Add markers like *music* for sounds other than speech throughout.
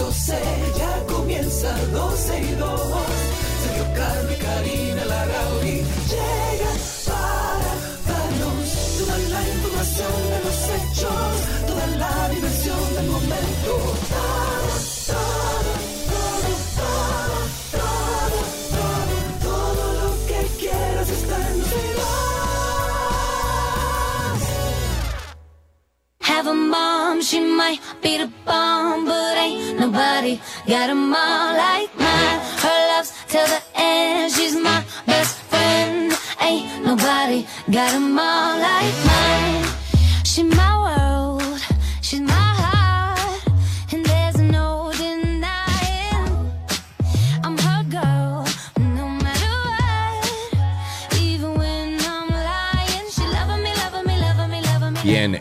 12, ya comienza 12 y 2. Sergio y Karina Larrauri llegan para darnos toda la información de los hechos, toda la diversión del momento. Todo, todo, todo, todo, todo, todo, todo lo que quieras está en Have a mom, she might be the bomb, nobody got a mom like mine. Her love's till the end, she's my best friend. Ain't nobody got a mom like mine. She's my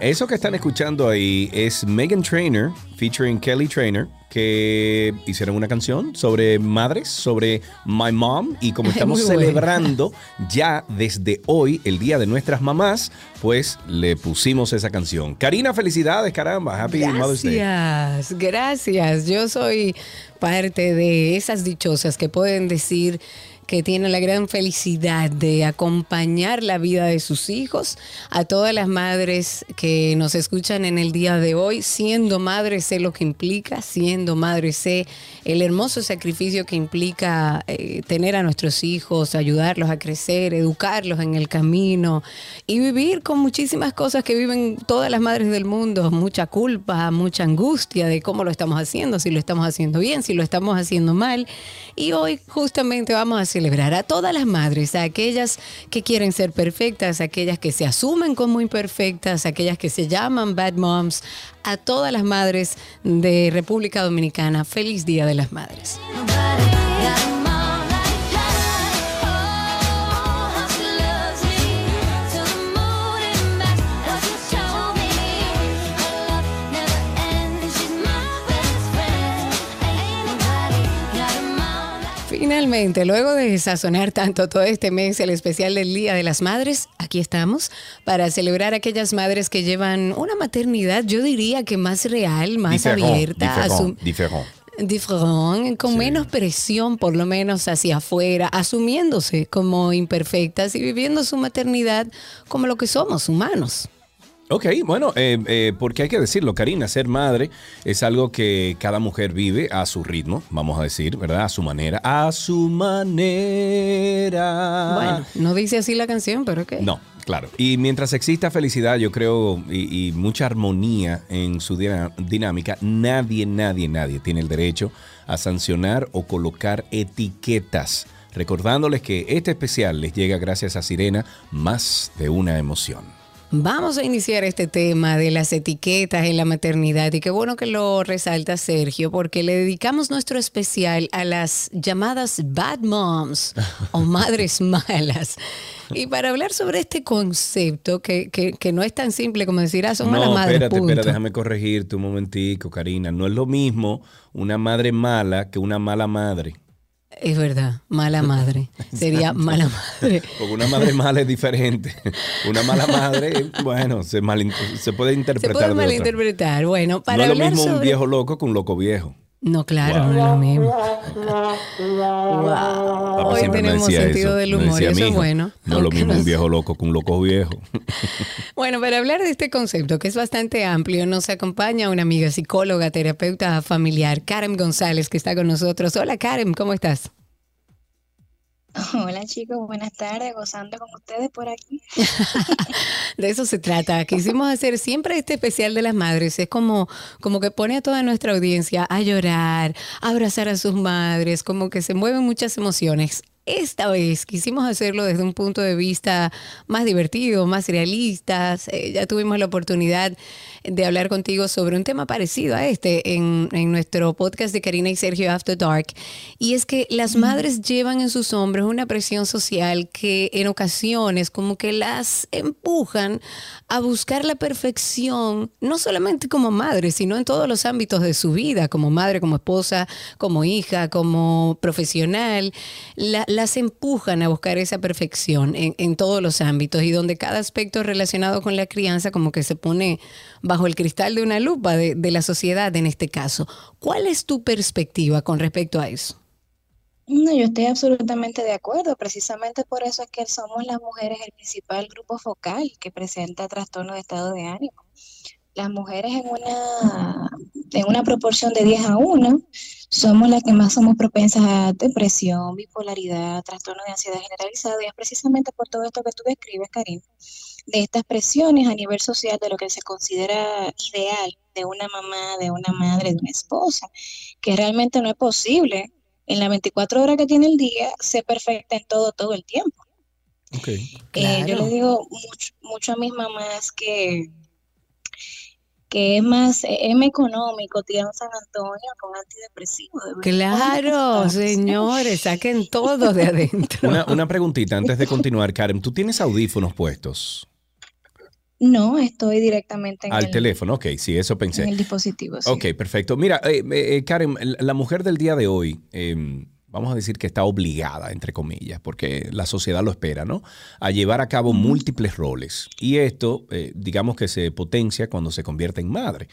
eso que están escuchando ahí es Megan Trainer featuring Kelly Trainer que hicieron una canción sobre madres, sobre My Mom y como estamos celebrando ya desde hoy el día de nuestras mamás, pues le pusimos esa canción. Karina, felicidades, caramba, Happy Mother's Day. Gracias, gracias. Yo soy parte de esas dichosas que pueden decir que tienen la gran felicidad de acompañar la vida de sus hijos. A todas las madres que nos escuchan en el día de hoy, siendo madre sé lo que implica, siendo madre sé el hermoso sacrificio que implica eh, tener a nuestros hijos, ayudarlos a crecer, educarlos en el camino y vivir con muchísimas cosas que viven todas las madres del mundo, mucha culpa, mucha angustia de cómo lo estamos haciendo, si lo estamos haciendo bien, si lo estamos haciendo mal. Y hoy justamente vamos a celebrar a todas las madres, a aquellas que quieren ser perfectas, a aquellas que se asumen como imperfectas, a aquellas que se llaman bad moms, a todas las madres de República Dominicana. Feliz Día de las Madres. Finalmente, luego de sazonar tanto todo este mes, el especial del Día de las Madres, aquí estamos para celebrar a aquellas madres que llevan una maternidad, yo diría que más real, más Diferent, abierta, diferent, diferent. diferent, con Sí. menos presión, por lo menos hacia afuera, asumiéndose como imperfectas y viviendo su maternidad como lo que somos, humanos. Ok, bueno, eh, eh, porque hay que decirlo, Karina, ser madre es algo que cada mujer vive a su ritmo, vamos a decir, ¿verdad? A su manera. A su manera. Bueno, no dice así la canción, pero ¿qué? No, claro. Y mientras exista felicidad, yo creo, y, y mucha armonía en su dinámica, nadie, nadie, nadie tiene el derecho a sancionar o colocar etiquetas. Recordándoles que este especial les llega gracias a Sirena, más de una emoción. Vamos a iniciar este tema de las etiquetas en la maternidad y qué bueno que lo resalta Sergio porque le dedicamos nuestro especial a las llamadas bad moms *laughs* o madres malas. Y para hablar sobre este concepto que, que- que no es tan simple como decir, ah, son malas madres. espérate, punto. espérate, déjame corregirte un momentico, Karina. No es lo mismo una madre mala que una mala madre. Es verdad, mala madre. *laughs* Sería mala madre. Porque una madre mala es diferente. Una mala madre, bueno, se, malin- se puede Se interpretar puede de otra. malinterpretar. Bueno, para no es lo mismo un sobre... viejo loco que un loco viejo. No, claro, Wow. no es lo mismo. Wow. Hoy tenemos sentido eso. del humor eso es "Mijo, bueno. No es lo mismo no un viejo loco que un loco viejo. *laughs* Bueno, para hablar de este concepto que es bastante amplio, nos acompaña una amiga psicóloga, terapeuta familiar, Karen González, que está con nosotros. Hola Karen, ¿cómo estás? *laughs* Hola chicos, buenas tardes, gozando con ustedes por aquí. *laughs* De eso se trata. Quisimos hacer siempre este especial de las madres. Es como, como que pone a toda nuestra audiencia a llorar, a abrazar a sus madres, como que se mueven muchas emociones. Esta vez quisimos hacerlo desde un punto de vista más divertido, más realista. Eh, ya tuvimos la oportunidad de hablar contigo sobre un tema parecido a este en, en nuestro podcast de Karina y Sergio After Dark. Y es que las madres llevan en sus hombros una presión social que en ocasiones como que las empujan a buscar la perfección, no solamente como madre, sino en todos los ámbitos de su vida, como madre, como esposa, como hija, como profesional. Las empujan a buscar esa perfección en, todos los ámbitos y donde cada aspecto relacionado con la crianza como que se pone bajo el cristal de una lupa de, la sociedad en este caso. ¿Cuál es tu perspectiva con respecto a eso? No, yo estoy absolutamente de acuerdo. Precisamente por eso es que somos las mujeres el principal grupo focal que presenta trastorno de estado de ánimo. Las mujeres en una, en una proporción de 10 a 1 somos las que más somos propensas a depresión, bipolaridad, trastorno de ansiedad generalizado y es precisamente por todo esto que tú describes, Karim de estas presiones a nivel social de lo que se considera ideal de una mamá, de una madre, de una esposa, que realmente no es posible en las 24 horas que tiene el día ser perfecta en todo, todo el tiempo. Okay. Eh, yo le digo mucho, a mis mamás que que es más, es económico tirar un San Antonio con antidepresivo. Claro, señores, saquen todo de adentro. Una, una preguntita antes de continuar, Karen. ¿Tú tienes audífonos puestos? No, estoy directamente en Al teléfono, ok, sí, eso pensé. En el dispositivo, sí. Ok, perfecto. Mira, eh, eh, Karen, la mujer del día de hoy, em, vamos a decir que está obligada, entre comillas, porque la sociedad lo espera, ¿no? A llevar a cabo múltiples roles. Y esto, eh, digamos que se potencia cuando se convierte en madre.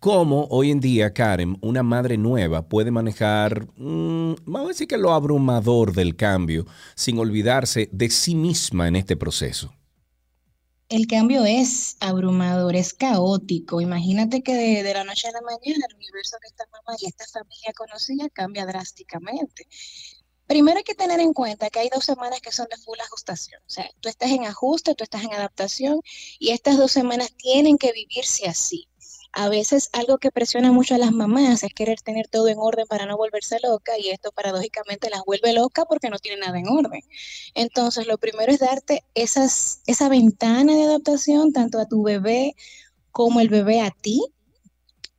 ¿Cómo hoy en día, Karen, una madre nueva puede manejar, mm, vamos a decir que lo abrumador del cambio, sin olvidarse de sí misma en este proceso? El cambio es abrumador, es caótico. Imagínate que de, la noche a la mañana el universo que esta mamá y esta familia conocía cambia drásticamente. Primero hay que tener en cuenta que hay dos semanas que son de full ajustación. O sea, tú estás en ajuste, tú estás en adaptación y estas dos semanas tienen que vivirse así. A veces algo que presiona mucho a las mamás es querer tener todo en orden para no volverse loca y esto paradójicamente las vuelve loca porque no tiene nada en orden. Entonces, lo primero es darte esas, esa ventana de adaptación tanto a tu bebé como el bebé a ti,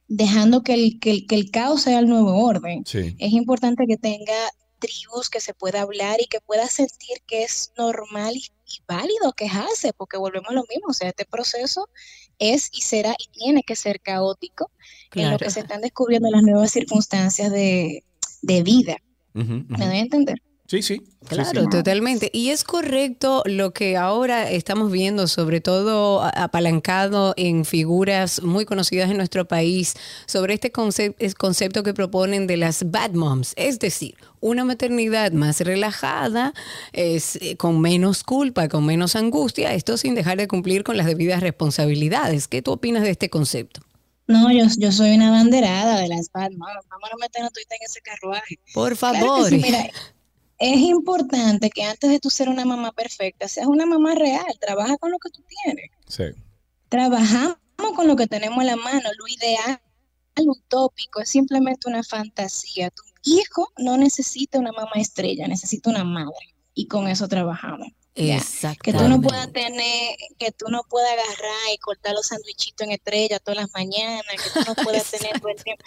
dejando que el, que el, caos sea el nuevo orden. Es importante que tenga tribus, que se pueda hablar y que pueda sentir que es normal y, y válido quejarse, porque volvemos a lo mismo, o sea, este proceso es y será y tiene que ser caótico en lo que se están descubriendo las nuevas circunstancias de, vida. ¿Me doy a entender? Sí, sí. Claro, totalmente. Y es correcto lo que ahora estamos viendo, sobre todo apalancado en figuras muy conocidas en nuestro país, sobre este concepto que proponen de las bad moms, es decir, una maternidad más relajada, es, eh, con menos culpa, con menos angustia, esto sin dejar de cumplir con las debidas responsabilidades. ¿Qué tú opinas de este concepto? No, yo, yo soy una banderada de las bad moms. Vamos a meternos en ese carruaje. Por favor es importante que antes de tú ser una mamá perfecta, seas una mamá real, trabaja con lo que tú tienes. Sí. Trabajamos con lo que tenemos en la mano, lo ideal, lo utópico, es simplemente una fantasía. Tu hijo no necesita una mamá estrella, necesita una madre. Y con eso trabajamos. Exacto. Que tú no puedas tener, que tú no puedas agarrar y cortar los sandwichitos en estrella todas las mañanas, que tú no *laughs* puedas tener todo el tiempo.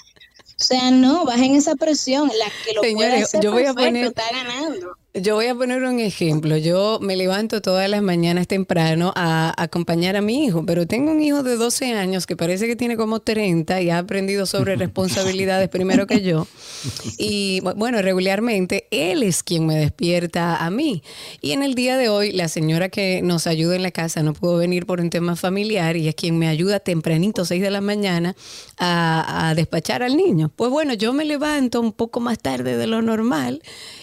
O sea, no, bajen esa presión. La que lo Señores, hacer yo voy a poner, está ganando. Yo voy a poner un ejemplo. Yo me levanto todas las mañanas temprano a acompañar a mi hijo, pero tengo un hijo de 12 años que parece que tiene como 30 y ha aprendido sobre responsabilidades primero que yo. Y bueno, regularmente él es quien me despierta a mí. Y en el día de hoy, la señora que nos ayuda en la casa no pudo venir por un tema familiar y es quien me ayuda tempranito, 6 de la mañana, a, a despachar al niño. Pues bueno, yo me levanto un poco más tarde de lo normal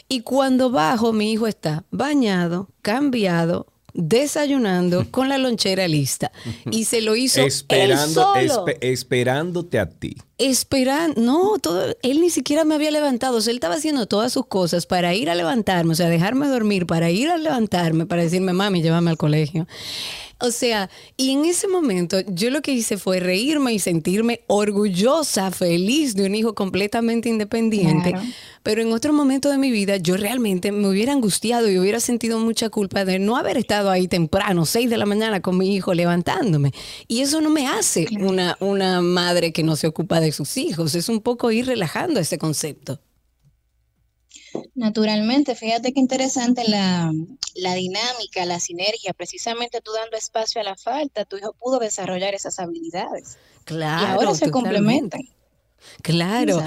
y cuando bajo, mi hijo está bañado, cambiado, desayunando *laughs* con la lonchera lista. Y se lo hizo esperando, él solo. esperándote a ti. Esperando, no, todo, él ni siquiera me había levantado. O sea, él estaba haciendo todas sus cosas para ir a levantarme, o sea, dejarme dormir, para ir a levantarme, para decirme, mami, llévame al colegio. O sea, y en ese momento yo lo que hice fue reírme y sentirme orgullosa, feliz de un hijo completamente independiente, pero en otro momento de mi vida yo realmente me hubiera angustiado y hubiera sentido mucha culpa de no haber estado ahí temprano, 6 de la mañana con mi hijo levantándome. Y eso no me hace una, una madre que no se ocupa de sus hijos, es un poco ir relajando ese concepto. Naturalmente, fíjate qué interesante la, la, dinámica, la sinergia, precisamente tú dando espacio a la falta, tu hijo pudo desarrollar esas habilidades. Claro. Y ahora se complementan. Claro.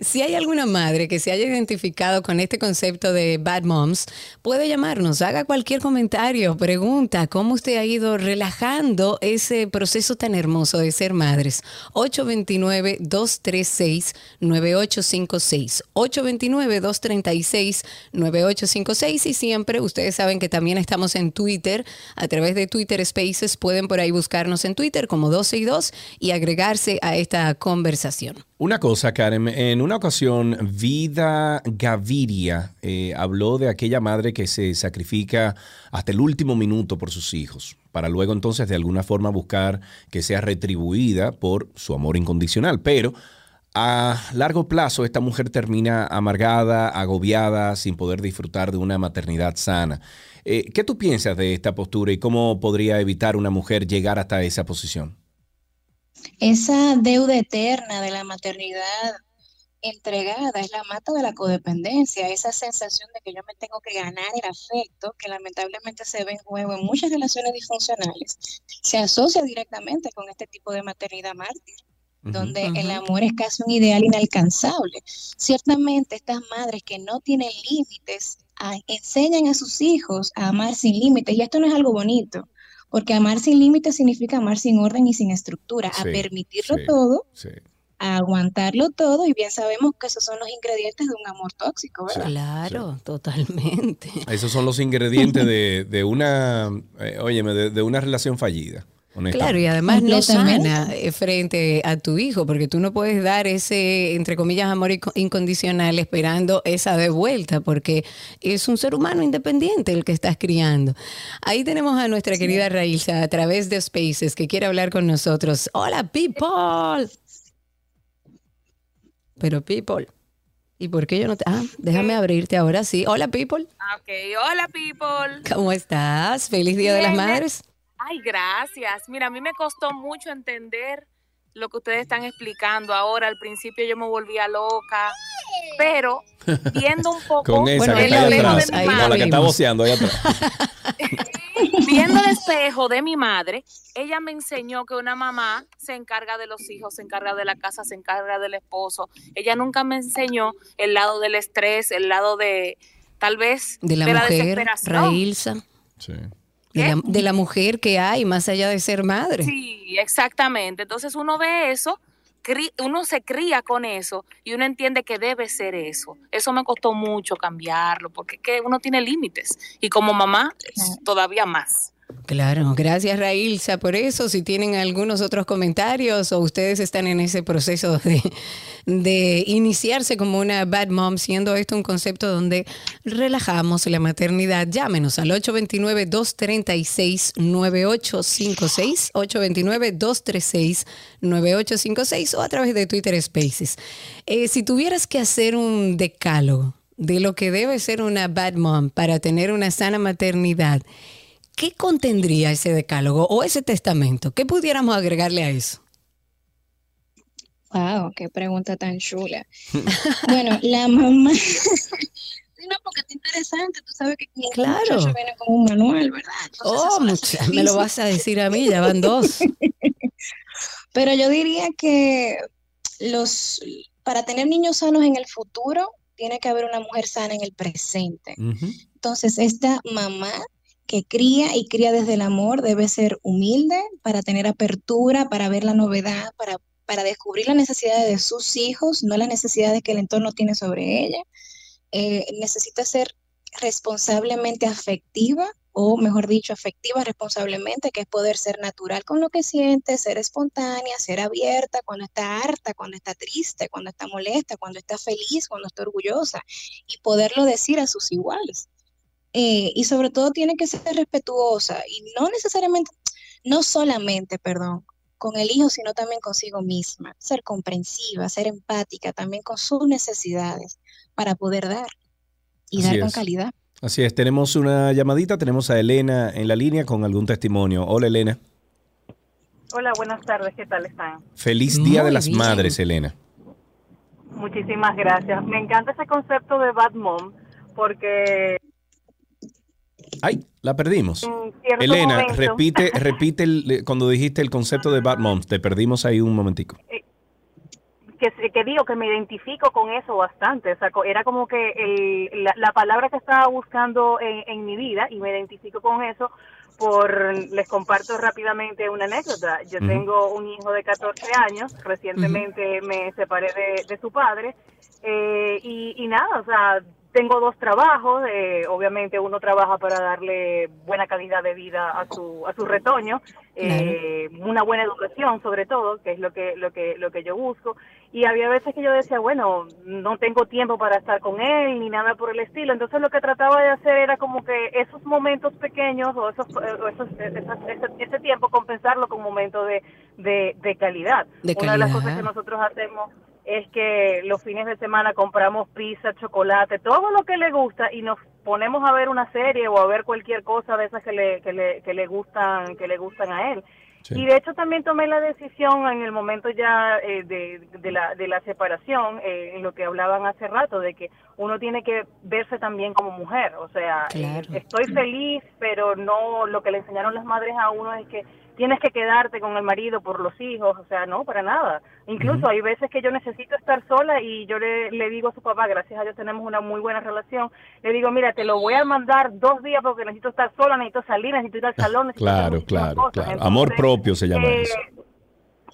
Si hay alguna madre que se haya identificado con este concepto de bad moms, puede llamarnos, haga cualquier comentario, pregunta cómo usted ha ido relajando ese proceso tan hermoso de ser madres. 829-236-9856. 829-236-9856. Y siempre ustedes saben que también estamos en Twitter. A través de Twitter Spaces pueden por ahí buscarnos en Twitter como 12 y 2 y agregarse a esta conversación. Una cosa, Karen, en una ocasión Vida Gaviria eh, habló de aquella madre que se sacrifica hasta el último minuto por sus hijos, para luego entonces de alguna forma buscar que sea retribuida por su amor incondicional. Pero a largo plazo esta mujer termina amargada, agobiada, sin poder disfrutar de una maternidad sana. Eh, ¿Qué tú piensas de esta postura y cómo podría evitar una mujer llegar hasta esa posición? Esa deuda eterna de la maternidad entregada es la mata de la codependencia, esa sensación de que yo me tengo que ganar el afecto, que lamentablemente se ve en juego en muchas relaciones disfuncionales, se asocia directamente con este tipo de maternidad mártir, donde el amor es casi un ideal inalcanzable. Ciertamente estas madres que no tienen límites enseñan a sus hijos a amar sin límites, y esto no es algo bonito, porque amar sin límites significa amar sin orden y sin estructura, a permitirlo todo, a aguantarlo todo, y bien sabemos que esos son los ingredientes de un amor tóxico, ¿verdad? Claro, totalmente. Esos son los ingredientes de, una, *laughs* eh, de una relación fallida. Claro, y además no sana eh, frente a tu hijo, porque tú no puedes dar ese, entre comillas, amor incondicional esperando esa de vuelta, porque es un ser humano independiente el que estás criando. Ahí tenemos a nuestra querida Raíza a través de Spaces que quiere hablar con nosotros. Hola, people. Pero, people. ¿Y por qué yo no te.? Ah, déjame abrirte ahora sí. Hola, people. Ah, ok, hola, people. ¿Cómo estás? Feliz Día de las Madres. Ay, gracias. Mira, a mí me costó mucho entender lo que ustedes están explicando ahora. Al principio yo me volvía loca, pero viendo un *laughs* poco Con esa bueno, que está ahí atrás, de mi madre, la que está voceando ahí atrás. *laughs* viendo el espejo de mi madre, ella me enseñó que una mamá se encarga de los hijos, se encarga de la casa, se encarga del esposo. Ella nunca me enseñó el lado del estrés, el lado de tal vez de la, mujer, desesperación. Railsa. Sí de la, mujer que hay más allá de ser madre. Sí, exactamente. Entonces uno ve eso, uno se cría con eso y uno entiende que debe ser eso. Eso me costó mucho cambiarlo porque que uno tiene límites y como mamá todavía más. Claro, gracias Railsa por eso. Si tienen algunos otros comentarios o ustedes están en ese proceso *laughs* de, iniciarse como una bad mom, siendo esto un concepto donde relajamos la maternidad, llámenos al 829-236-9856, 829-236-9856 o a través de Twitter Spaces. Eh, si tuvieras que hacer un decálogo de lo que debe ser una bad mom para tener una sana maternidad, ¿qué contendría ese decálogo o ese testamento? ¿Qué pudiéramos agregarle a eso? Wow, qué pregunta tan chula. *laughs* bueno, la mamá. no, porque es interesante, tú sabes que claro. viene con un manual, ¿verdad? oh, me lo vas a decir a mí, ya van dos. *laughs* Pero yo diría que los para tener niños sanos en el futuro, tiene que haber una mujer sana en el presente. Entonces, esta mamá que cría y cría desde el amor debe ser humilde para tener apertura, para ver la novedad, para, para descubrir las necesidades de sus hijos, no las necesidades que el entorno tiene sobre ella. Eh, necesita ser responsablemente afectiva o mejor dicho, afectiva responsablemente, que es poder ser natural con lo que siente, ser espontánea, ser abierta cuando está harta, cuando está triste, cuando está molesta, cuando está feliz, cuando está orgullosa, y poderlo decir a sus iguales. Eh, y sobre todo tiene que ser respetuosa y no necesariamente, no solamente, perdón, con el hijo, sino también consigo misma. Ser comprensiva, ser empática también con sus necesidades para poder dar y Así dar con es. calidad. Así es, tenemos una llamadita, tenemos a Elena en la línea con algún testimonio. Hola Elena. Hola, buenas tardes, ¿qué tal están? Feliz Día Muy de las bien. Madres, Elena. Muchísimas gracias. Me encanta ese concepto de Bad Mom porque Ay, la perdimos. Elena, momento- repite, *laughs* repite el- cuando dijiste el concepto de Bad Moms. Te perdimos ahí un momentico. que, que digo que me identifico con eso bastante. O sea, era como que el, la, la palabra que estaba buscando en, en mi vida y me identifico con eso por, les comparto rápidamente una anécdota. Yo tengo un hijo de 14 años, recientemente me separé de, de su padre eh, y, y nada, o sea, tengo dos trabajos, eh, obviamente uno trabaja para darle buena calidad de vida a su, a su retoño, eh, una buena educación sobre todo, que es lo que, lo que, lo que yo busco, y había veces que yo decía, bueno, no tengo tiempo para estar con él ni nada por el estilo, entonces lo que trataba de hacer era como que esos momentos pequeños o, esos, eh, o esos, esas- ese, ese tiempo compensarlo con momentos de, de, de calidad. De Una de las calidad. cosas que nosotros hacemos es que los fines de semana compramos pizza, chocolate, todo lo que le gusta y nos ponemos a ver una serie o a ver cualquier cosa de esas que le, que le, que le gustan que le gustan a él. Sí. Y de hecho también tomé la decisión en el momento ya eh, de, de la, de la separación, eh, en lo que hablaban hace rato, de que uno tiene que verse también como mujer. O sea, eh, Claro. estoy feliz, pero no lo que le enseñaron las madres a uno es que tienes que quedarte con el marido por los hijos. O sea, no, para nada. Incluso hay veces que yo necesito estar sola y yo le, le digo a su papá, gracias a Dios tenemos una muy buena relación, le digo, mira, te lo voy a mandar dos días porque necesito estar sola, necesito salir, necesito ir al salón, necesito Claro, claro, cosas. claro. Amor propio se llama eh, eso.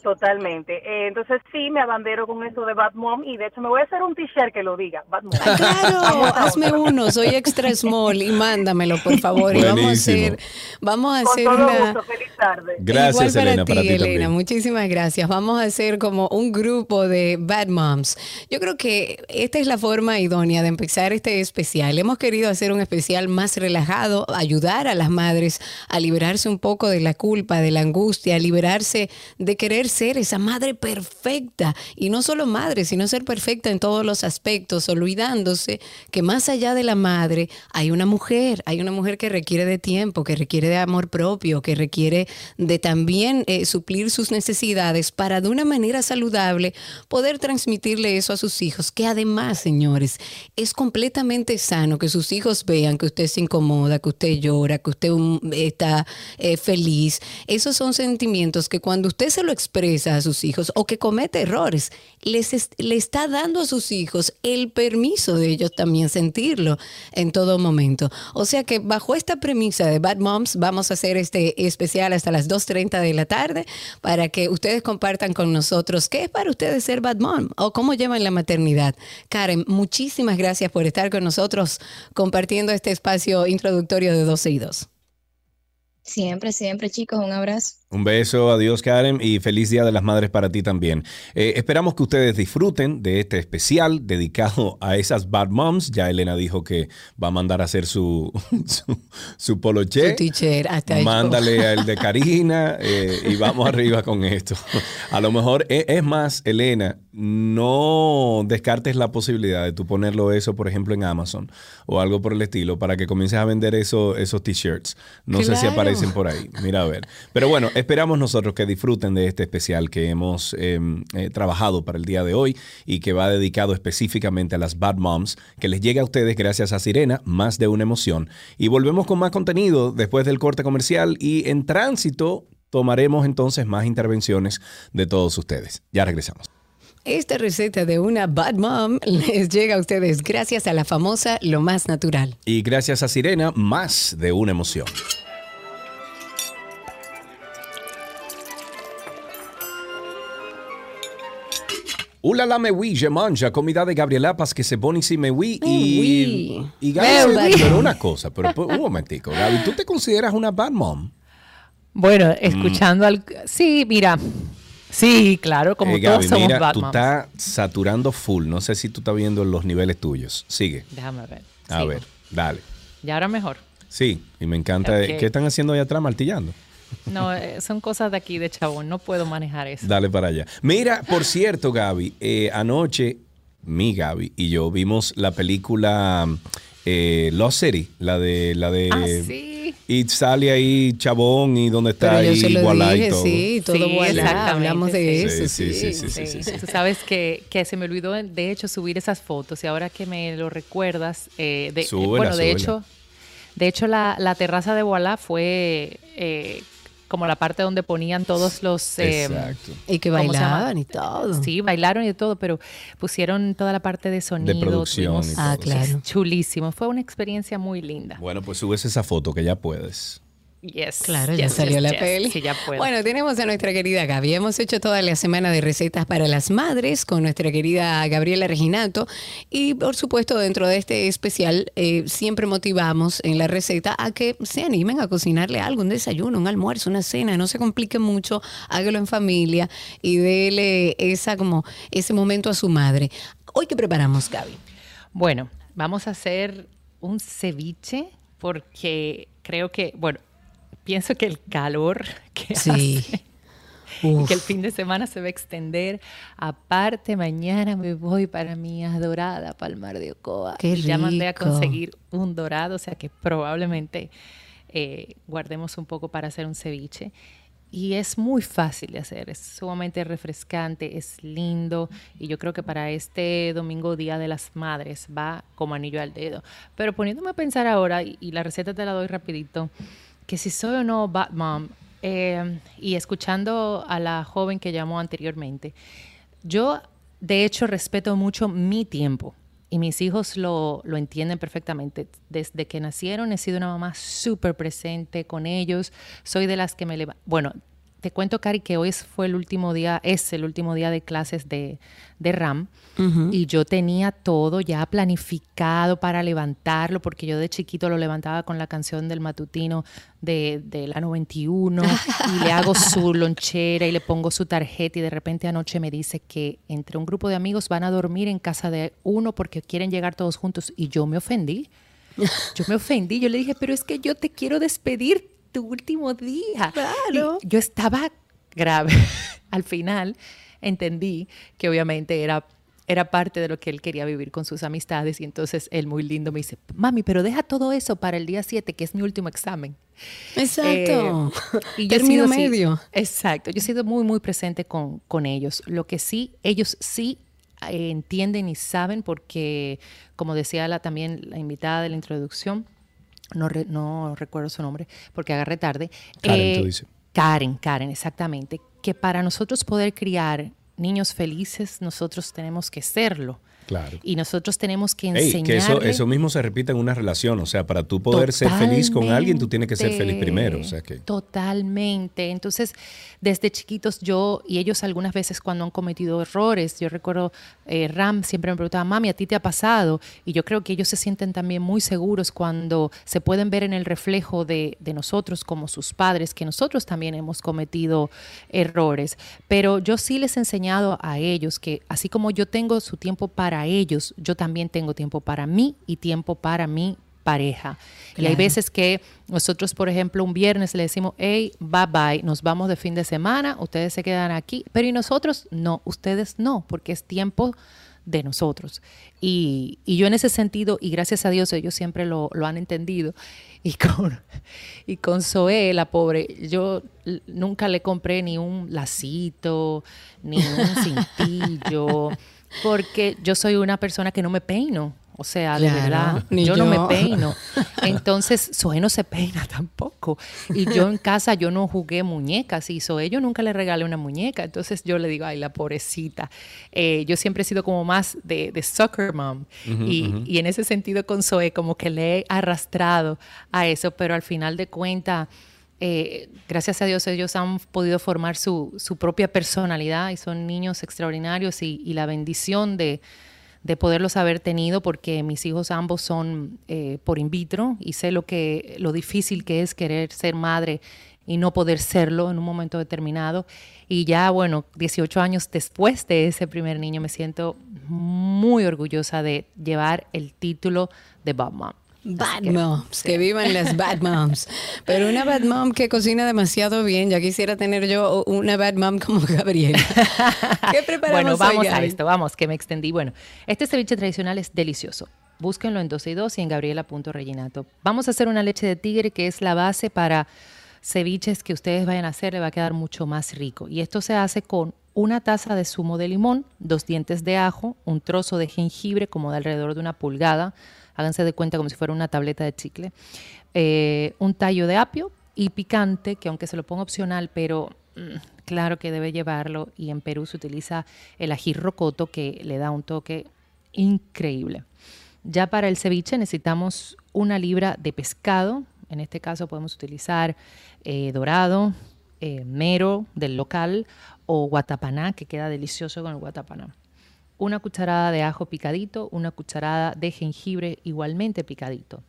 Totalmente. Eh, entonces sí, me abandero con eso de Bad Mom y de hecho me voy a hacer un t-shirt que lo diga, Bad Mom. Ay, claro, *laughs* hazme uno, soy extra small y mándamelo, por favor. Y vamos a hacer, vamos a Con hacer todo una. gusto, feliz tarde. Gracias, Igual para Elena, ti, para ti Elena. también. Muchísimas gracias. Vamos a hacer como un grupo de Bad Moms. Yo creo que esta es la forma idónea de empezar este especial. Hemos querido hacer un especial más relajado, ayudar a las madres a liberarse un poco de la culpa, de la angustia, a liberarse de querer ser esa madre perfecta. Y no solo madre, sino ser perfecta en todos los aspectos, olvidándose que más allá de la madre hay una mujer, hay una mujer que requiere de tiempo, que requiere de amor propio, que requiere de también eh, suplir sus necesidades para de una manera saludable poder transmitirle eso a sus hijos, que además, señores, es completamente sano que sus hijos vean que usted se incomoda, que usted llora, que usted um, está eh, feliz. Esos son sentimientos que cuando usted se lo expresa a sus hijos o que comete errores, les le está dando a sus hijos el permiso de ellos también sentirlo en todo momento. O sea que bajo esta premisa de Bad Moms vamos a hacer este especial hasta las 2.30 de la tarde para que ustedes compartan con nosotros qué es para ustedes ser Bad Mom o cómo llevan la maternidad. Karen, muchísimas gracias por estar con nosotros compartiendo este espacio introductorio de 12 y 2. Siempre, siempre, chicos, un abrazo. Un beso, adiós Karen y feliz Día de las Madres para ti también. Eh, esperamos que ustedes disfruten de este especial dedicado a esas bad moms. Ya Elena dijo que va a mandar a hacer su, *laughs* su, su poloché. Su teacher, hasta yo. Mándale al de Karina *laughs* eh, y vamos arriba con esto. A lo mejor, e- es más, Elena, no descartes la posibilidad de tú ponerlo eso, por ejemplo, en Amazon o algo por el estilo para que comiences a vender eso, esos t-shirts. No sé si aparecen por ahí. Mira, a ver. Pero bueno, esperamos nosotros que disfruten de este especial que hemos eh, eh, trabajado para el día de hoy y que va dedicado específicamente a las Bad Moms, que les llega a ustedes gracias a Sirena, más de una emoción. Y volvemos con más contenido después del corte comercial y en tránsito tomaremos entonces más intervenciones de todos ustedes. Ya regresamos. Esta receta de una Bad Mom *laughs* les llega a ustedes gracias a la famosa Lo Más Natural. Y gracias a Sirena, más de una emoción. Ula la mewi, je manja, comida de Gabriela Paz que se pone si mewi y, y Gaby pero una cosa, pero pues, un momentico, Gaby, ¿tú te consideras una bad mom? Bueno, escuchando al... Sí, mira. Sí, claro, como Eh, todos Gaby, somos mira, bad tú moms. estás saturando full, no sé si tú estás viendo los niveles tuyos. Sigue, Déjame ver. a Sigo. ver, dale. Y ahora mejor. Sí, y me encanta. ¿Qué están haciendo ahí atrás martillando? No, eh, son cosas de aquí, de chabón. No puedo manejar eso. Dale para allá. Mira, por cierto, Gaby, eh, anoche mi Gaby y yo vimos la película eh, Lost City, la de la de Ah, sí. y sale ahí Chabón y donde está Pero yo ahí Voilà y todo. sí, todo Sí, voilà, hablamos de sí. eso, Sí, sí. sí, sí, sí, sí, sí. Tú sabes que, que se me olvidó, de hecho, subir esas fotos y ahora que me lo recuerdas, eh, de, eh, Súbela, bueno, de súbela. hecho, de hecho la, la terraza de Voilà fue eh, como la parte donde ponían todos los... eh, Exacto. Y que bailaban y todo. Sí, bailaron y de todo, pero pusieron toda la parte de sonido. producción tuvimos- y Ah, todo. claro. Chulísimo. Fue una experiencia muy linda. Bueno, pues subes esa foto que ya puedes. Yes. Claro, ya yes, salió yes, la peli. Sí, ya puedo. Bueno, tenemos a nuestra querida Gaby. Hemos hecho toda la semana de recetas para las madres con nuestra querida Gabriela Reginato. Y por supuesto, dentro de este especial, eh, siempre motivamos en la receta a que se animen a cocinarle algo, un desayuno, un almuerzo, una cena. No se compliquen mucho, hágalo en familia y dele esa, como, ese momento a su madre. Hoy, ¿qué preparamos, Gaby? Bueno, vamos a hacer un ceviche porque creo que, bueno, pienso que el calor *laughs* que Sí. hace y que el fin de semana se va a extender. Aparte, mañana me voy para mi adorada Palmar de Ocoa. Qué y ya mandé a rico. conseguir un dorado, o sea que probablemente eh, guardemos un poco para hacer un ceviche. Y es muy fácil de hacer, es sumamente refrescante, es lindo y yo creo que para este domingo Día de las Madres va como anillo al dedo. Pero poniéndome a pensar ahora, y, y la receta te la doy rapidito, que si soy o no bad mom, eh, y escuchando a la joven que llamó anteriormente, yo de hecho respeto mucho mi tiempo y mis hijos lo, lo entienden perfectamente. Desde que nacieron he sido una mamá súper presente con ellos. Soy de las que me levanto. Bueno, te cuento, Cari, que hoy es- fue el último día, es el último día de clases de, de RAM y yo tenía todo ya planificado para levantarlo porque yo de chiquito lo levantaba con la canción del matutino de, de la 91 y le hago su *laughs* lonchera y le pongo su tarjeta y de repente anoche me dice que entre un grupo de amigos van a dormir en casa de uno porque quieren llegar todos juntos y yo me ofendí. Yo me ofendí, yo le dije, pero es que yo te quiero despedir tu último día. Claro. Y yo estaba grave. *laughs* Al final entendí que obviamente era, era parte de lo que él quería vivir con sus amistades y entonces él muy lindo me dice, mami, pero deja todo eso para el día 7, que es mi último examen. Exacto. Eh, y yo he Término sido medio. exacto. Yo he sido muy, muy presente con, con ellos. Lo que sí, ellos sí eh, entienden y saben porque, como decía la, también la invitada de la introducción, no, re- no recuerdo su nombre porque agarré tarde. Karen, tú dices. Karen, Karen, exactamente. Que para nosotros poder criar niños felices, nosotros tenemos que serlo. Claro. Y nosotros tenemos que Ey, enseñarle. que eso, eso mismo se repite en una relación. O sea, para tú poder ser feliz con alguien, tú tienes que ser feliz primero. O sea que. Totalmente. Entonces, desde chiquitos yo y ellos algunas veces cuando han cometido errores, yo recuerdo eh, Ram siempre me preguntaba, mami, ¿a ti te ha pasado? Y yo creo que ellos se sienten también muy seguros cuando se pueden ver en el reflejo de, de nosotros como sus padres, que nosotros también hemos cometido errores. Pero yo sí les he enseñado a ellos que así como yo tengo su tiempo para ellos, yo también tengo tiempo para mí y tiempo para mi pareja. Y hay veces que nosotros, por ejemplo, un viernes le decimos, hey, bye bye, nos vamos de fin de semana, ustedes se quedan aquí, pero y nosotros no, ustedes no, porque es tiempo de nosotros. Y, y yo en ese sentido, y gracias a Dios ellos siempre lo, lo han entendido, *laughs* y con, y con Zoe, la pobre, yo nunca le compré ni un lacito, ni un *laughs* cintillo, porque yo soy una persona que no me peino. O sea, de verdad, yo, no me peino. *laughs* Entonces, Zoe no se peina *laughs* tampoco. Y yo en casa, yo no jugué muñecas. Y Zoe, yo nunca le regalé una muñeca. Entonces, yo le digo, ay, la pobrecita. Eh, yo siempre he sido como más de, de soccer mom. y, y en ese sentido, con Zoe, como que le he arrastrado a eso. Pero al final de cuentas, eh, gracias a Dios ellos han podido formar su, propia personalidad y son niños extraordinarios y, la bendición de, de poderlos haber tenido porque mis hijos ambos son eh, por in vitro y sé lo difícil que es querer ser madre y no poder serlo en un momento determinado y ya bueno 18 años después de ese primer niño me siento muy orgullosa de llevar el título de Bob Mom. Bad que, moms, que vivan las *laughs* bad moms. Pero una bad mom que cocina demasiado bien, ya quisiera tener yo una bad mom como *laughs* Gabriela. ¿Qué *laughs* preparamos Bueno, vamos hoy, a esto, vamos, que me extendí. Bueno, este ceviche tradicional es delicioso. Búsquenlo en 12 y 2 y en gabriela.reginato. Vamos a hacer una leche de tigre que es la base para ceviches que ustedes vayan a hacer, le va a quedar mucho más rico. Y esto se hace con una taza de zumo de limón, dos dientes de ajo, un trozo de jengibre como de alrededor de una pulgada, háganse de cuenta como si fuera una tableta de chicle, eh, un tallo de apio y picante, que aunque se lo ponga opcional, pero mm, claro que debe llevarlo, y en Perú se utiliza el ají rocoto que le da un toque increíble. Ya para el ceviche necesitamos una libra de pescado, en este caso podemos utilizar eh, dorado, eh, mero del local o guatapaná, que queda delicioso con el guatapaná. Una cucharada de ajo picadito, una cucharada de jengibre igualmente picadito,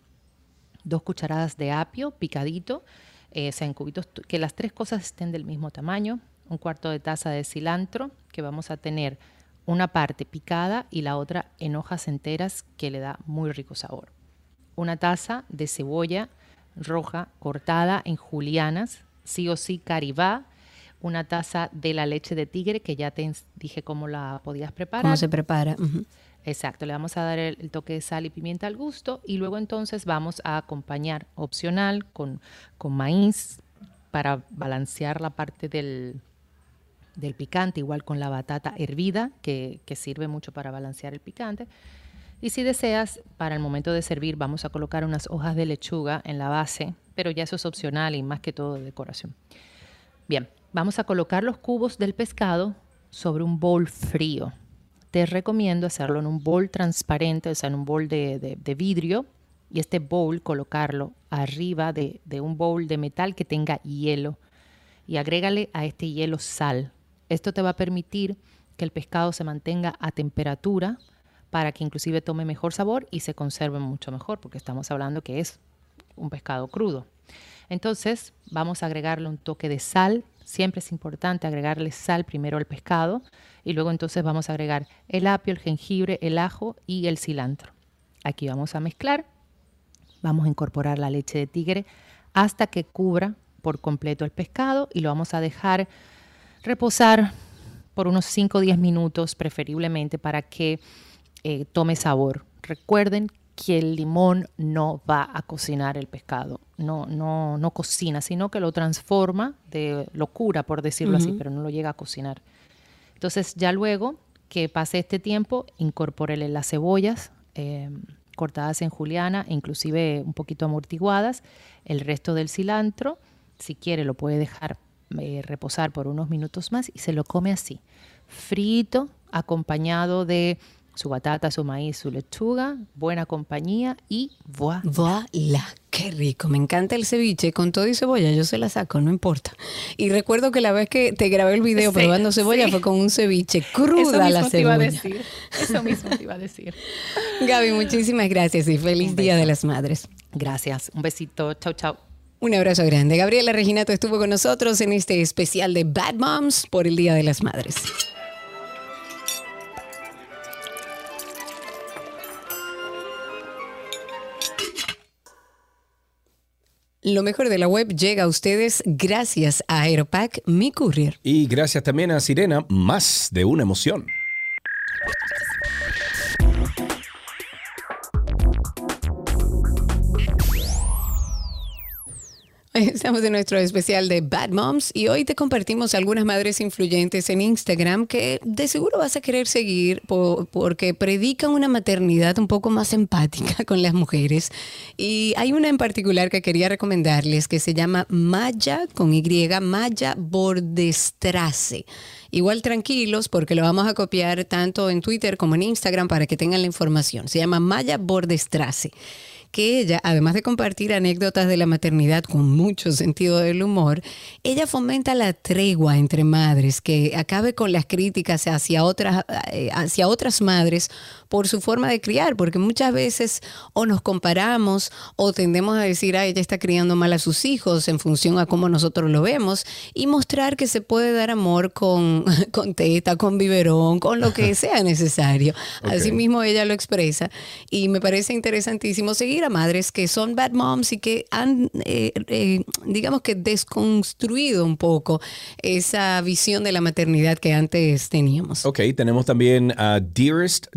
dos cucharadas de apio picadito, eh, en cubitos, que las tres cosas estén del mismo tamaño, un cuarto de taza de cilantro, que vamos a tener una parte picada y la otra en hojas enteras, que le da muy rico sabor. Una taza de cebolla roja cortada en julianas, sí o sí caribá, una taza de la leche de tigre, que ya te dije cómo la podías preparar. ¿Cómo se prepara? Exacto, le vamos a dar el, el toque de sal y pimienta al gusto y luego entonces vamos a acompañar opcional con, con maíz para balancear la parte del, del picante, igual con la batata hervida, que, que sirve mucho para balancear el picante. Y si deseas, para el momento de servir, vamos a colocar unas hojas de lechuga en la base, pero ya eso es opcional y más que todo de decoración. Bien, vamos a colocar los cubos del pescado sobre un bol frío. Te recomiendo hacerlo en un bol transparente, o sea, en un bol de, vidrio, y este bowl colocarlo arriba de, de un bowl de metal que tenga hielo. Y agrégale a este hielo sal. Esto te va a permitir que el pescado se mantenga a temperatura para que inclusive tome mejor sabor y se conserve mucho mejor, porque estamos hablando que es un pescado crudo. Entonces vamos a agregarle un toque de sal. Siempre es importante agregarle sal primero al pescado y luego entonces vamos a agregar el apio, el jengibre, el ajo y el cilantro. Aquí vamos a mezclar. Vamos a incorporar la leche de tigre hasta que cubra por completo el pescado y lo vamos a dejar reposar por unos 5 o 10 minutos preferiblemente para que eh, tome sabor. Recuerden que el limón no va a cocinar el pescado, no, no, no cocina, sino que lo transforma de locura, por decirlo así, pero no lo llega a cocinar. Entonces ya luego que pase este tiempo, incorpórele las cebollas eh, cortadas en juliana, inclusive un poquito amortiguadas, el resto del cilantro, si quiere lo puede dejar eh, reposar por unos minutos más y se lo come así, frito, acompañado de su batata, su maíz, su lechuga, buena compañía y voilà. Voilà, qué rico. Me encanta el ceviche con todo y cebolla. Yo se la saco, no importa. Y recuerdo que la vez que te grabé el video Sí, probando cebolla sí. fue con un ceviche Eso cruda la mismo te iba a cebolla. decir. Eso mismo te iba a decir. *laughs* Gaby, muchísimas gracias y feliz Día de las Madres. Gracias. Un besito. Chau, chau. Un abrazo grande. Gabriela Reginato estuvo con nosotros en este especial de Bad Moms por el Día de las Madres. Lo mejor de la web llega a ustedes gracias a Aeropack, mi courier. Y gracias también a Sirena, más de una emoción. *laughs* Estamos en nuestro especial de Bad Moms y hoy te compartimos algunas madres influyentes en Instagram que de seguro vas a querer seguir po- porque predican una maternidad un poco más empática *laughs* con las mujeres. Y hay una en particular que quería recomendarles que se llama Maya con Y, Maya Bordestrace. Igual tranquilos porque lo vamos a copiar tanto en Twitter como en Instagram para que tengan la información. Se llama Maya Bordestrace que ella, además de compartir anécdotas de la maternidad con mucho sentido del humor, ella fomenta la tregua entre madres, que acabe con las críticas hacia otras, eh, hacia otras madres por su forma de criar, porque muchas veces o nos comparamos o tendemos a decir, ah, ella está criando mal a sus hijos en función a cómo nosotros lo vemos, y mostrar que se puede dar amor con, *laughs* con teta, con biberón, con lo que sea necesario. *laughs* Ok. Así mismo ella lo expresa y me parece interesantísimo seguirla a madres que son bad moms y que han, eh, eh, digamos que desconstruido un poco esa visión de la maternidad que antes teníamos. Ok, tenemos también a Dearest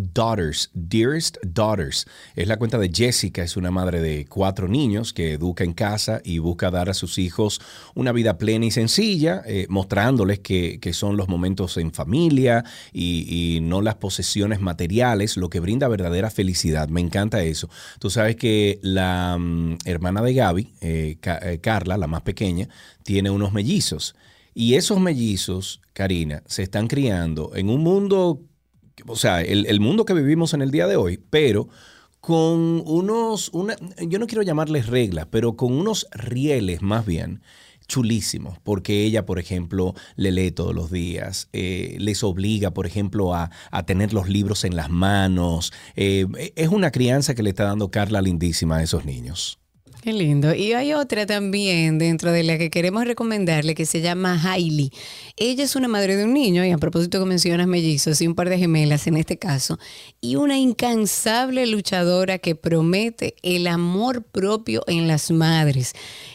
Dearest Daughters es la cuenta de Jessica, es una madre de cuatro niños que educa en casa y busca dar a sus hijos una vida plena y sencilla, eh, mostrándoles que, que son los momentos en familia y, y no las posesiones materiales, lo que brinda verdadera felicidad. Me encanta eso. Tú sabes que la mm, hermana de Gaby, eh, eh, Carla, la más pequeña, tiene unos mellizos. Y esos mellizos, Karina, se están criando en un mundo, o sea, el, el mundo que vivimos en el día de hoy, pero con unos, una, yo no quiero llamarles reglas, pero con unos rieles más bien chulísimos, porque ella, por ejemplo, le lee todos los días, eh, les obliga, por ejemplo, a, a tener los libros en las manos. Eh, es una crianza que le está dando Carla lindísima a esos niños. Qué lindo. Y hay otra también dentro de la que queremos recomendarle que se llama Hailey. Ella es una madre de un niño, y a propósito que mencionas mellizos y un par de gemelas en este caso, y una incansable luchadora que promete el amor propio en las madres.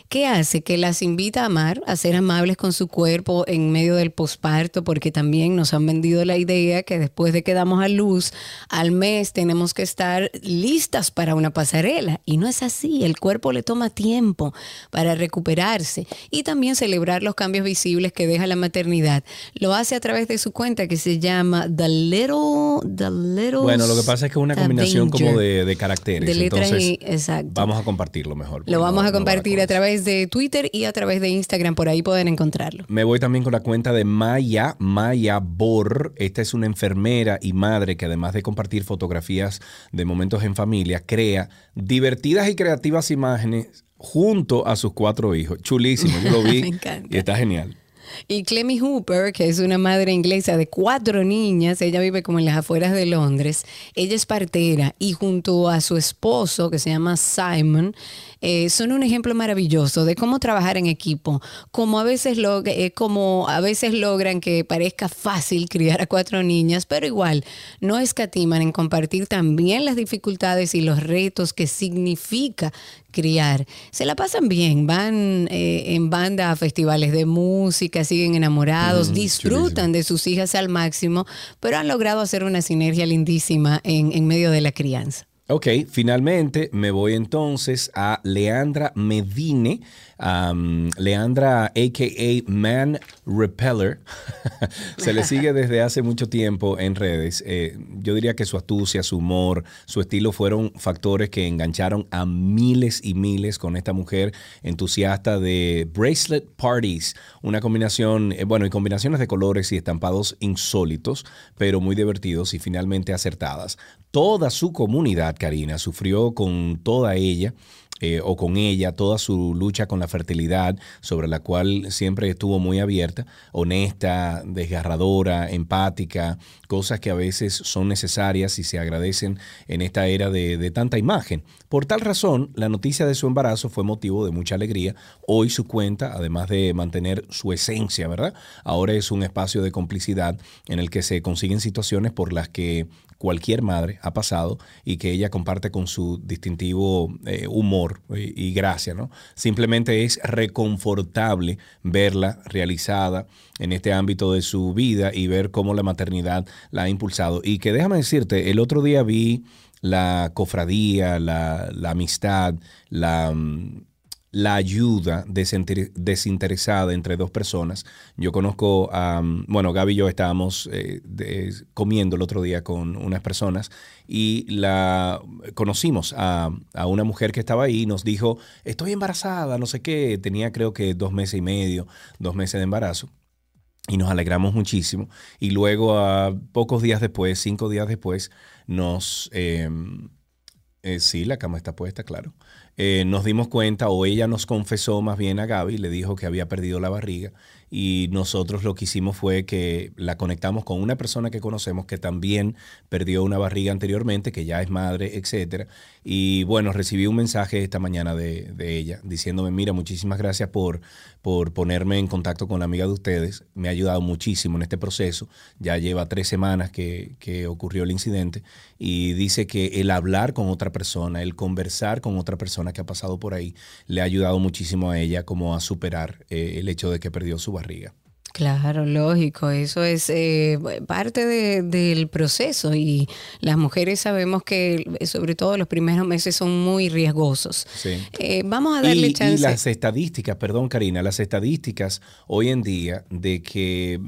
¿Qué hace? Que las invita a amar, a ser amables con su cuerpo en medio del posparto, porque también nos han vendido la idea que después de que damos a luz, al mes tenemos que estar listas para una pasarela. Y no es así, el cuerpo le toma tiempo para recuperarse y también celebrar los cambios visibles que deja la maternidad. Lo hace a través de su cuenta que se llama The Little... The Little Bueno, lo que pasa es que es una combinación como de, de caracteres. De letras entonces, y- exacto. vamos a compartirlo mejor. Lo vamos no- a compartir a eso. través de Twitter y a través de Instagram. Por ahí pueden encontrarlo. Me voy también con la cuenta de Maya, Maya Bor. Esta es una enfermera y madre que además de compartir fotografías de momentos en familia, crea divertidas y creativas imágenes junto a sus cuatro hijos. Chulísimo, yo lo *laughs* vi Me encanta. y está genial. Y Clemmy Hooper, que es una madre inglesa de cuatro niñas, ella vive como en las afueras de Londres, ella es partera y junto a su esposo, que se llama Simon, eh, son un ejemplo maravilloso de cómo trabajar en equipo, como a, veces log- eh, como a veces logran que parezca fácil criar a cuatro niñas, pero igual no escatiman en compartir también las dificultades y los retos que significa criar. Se la pasan bien, van eh, en banda a festivales de música, siguen enamorados, Mm, disfrutan de sus hijas al máximo, pero han logrado hacer una sinergia lindísima en, en medio de la crianza. Ok, finalmente me voy entonces a Leandra Medine, am, Leandra aka Man Repeller. *laughs* Se le sigue desde hace mucho tiempo en redes. Eh, yo diría que su astucia, su humor, su estilo fueron factores que engancharon a miles y miles con esta mujer entusiasta de bracelet parties, una combinación, eh, bueno, y combinaciones de colores y estampados insólitos, pero muy divertidos y finalmente acertadas. Toda su comunidad, Karina, sufrió con toda ella eh, o con ella toda su lucha con la fertilidad, sobre la cual siempre estuvo muy abierta, honesta, desgarradora, empática, cosas que a veces son necesarias y se agradecen en esta era de, tanta imagen. Por tal razón, la noticia de su embarazo fue motivo de mucha alegría. Hoy su cuenta, además de mantener su esencia, ¿verdad? Ahora es un espacio de complicidad en el que se consiguen situaciones por las que cualquier madre ha pasado y que ella comparte con su distintivo eh, humor y, gracia, ¿no? Simplemente es reconfortable verla realizada en este ámbito de su vida y ver cómo la maternidad la ha impulsado. Y que déjame decirte, el otro día vi la cofradía, la, la amistad, la, mm, la ayuda desinter- desinteresada entre dos personas. Yo conozco a, bueno, Gaby y yo estábamos eh, comiendo el otro día con unas personas y la conocimos a, a una mujer que estaba ahí y nos dijo, estoy embarazada, no sé qué, tenía creo que dos meses y medio, dos meses de embarazo. Y nos alegramos muchísimo. Y luego, a pocos días después, cinco días después, nos... eh, eh, sí, la cama está puesta, claro. Eh, nos dimos cuenta, o ella nos confesó más bien a Gaby, le dijo que había perdido la barriga y nosotros lo que hicimos fue que la conectamos con una persona que conocemos que también perdió una barriga anteriormente, que ya es madre, etcétera. Y bueno, recibí un mensaje esta mañana de, de ella diciéndome, mira, muchísimas gracias por, por ponerme en contacto con la amiga de ustedes. Me ha ayudado muchísimo en este proceso. Ya lleva tres semanas que, que ocurrió el incidente y dice que el hablar con otra persona, el conversar con otra persona que ha pasado por ahí, le ha ayudado muchísimo a ella como a superar eh, el hecho de que perdió su barriga. Claro, lógico, eso es eh, parte de- del proceso y las mujeres sabemos que sobre todo los primeros meses son muy riesgosos. Sí. Eh, vamos a darle y, y chance. las estadísticas, perdón Karina, las estadísticas hoy en día de que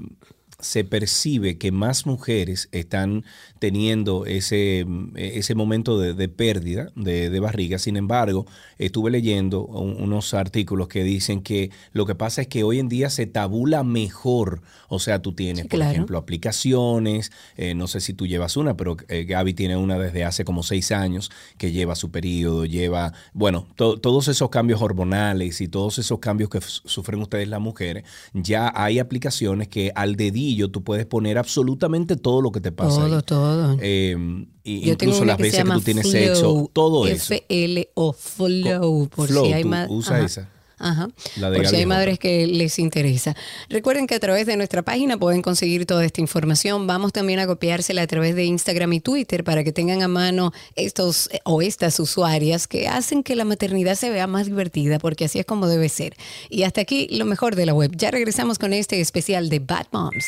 se percibe que más mujeres están teniendo ese, ese momento de, de pérdida de, de barriga. Sin embargo, estuve leyendo un- unos artículos que dicen que lo que pasa es que hoy en día se tabula mejor. O sea, tú tienes, Sí, por claro. ejemplo, aplicaciones, eh, no sé si tú llevas una, pero eh, Gaby tiene una desde hace como seis años que lleva su periodo, lleva, bueno, to- todos esos cambios hormonales y todos esos cambios que sufren ustedes las mujeres, ya hay aplicaciones que al dedillo tú puedes poner absolutamente todo lo que te pasa. Todo, ahí. todo. Eh, y Yo tengo incluso las veces que tú tienes Flow, sexo, todo eso. F-L-O, Flow, por Flow, si hay más. usa ajá. esa. Ajá. La de Por si hay madres que les interesa. Recuerden que a través de nuestra página pueden conseguir toda esta información. Vamos también a copiársela a través de Instagram y Twitter para que tengan a mano estos o estas usuarias que hacen que la maternidad se vea más divertida, porque así es como debe ser. Y hasta aquí lo mejor de la web. Ya regresamos con este especial de Bad Moms.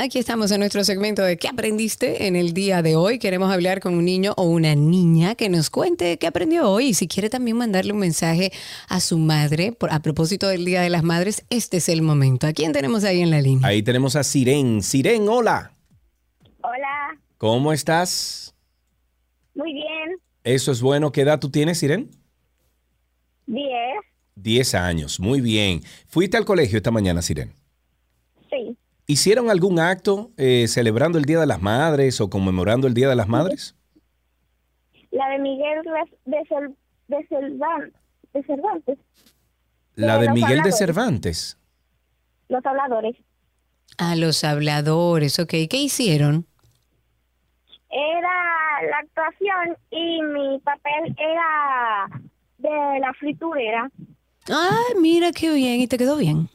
Aquí estamos en nuestro segmento de ¿Qué aprendiste en el día de hoy? Queremos hablar con un niño o una niña que nos cuente qué aprendió hoy. Y si quiere también mandarle un mensaje a su madre por- a propósito del Día de las Madres, este es el momento. ¿A quién tenemos ahí en la línea? Ahí tenemos a Siren. Siren, hola. Hola, ¿Cómo estás? muy bien. Eso es bueno. ¿Qué edad tú tienes, Siren? Diez, 10 años. Muy bien. ¿Fuiste al colegio esta mañana, Siren? ¿Hicieron algún acto eh, celebrando el Día de las Madres o conmemorando el Día de las Madres? La de Miguel de, Cel- de, Cervan- de Cervantes, La De Miguel de habladores. Cervantes. los habladores. A los habladores, ok. ¿Qué hicieron? Era la actuación y mi papel era de la friturera. Ay, mira qué bien. ¿Y te quedó bien?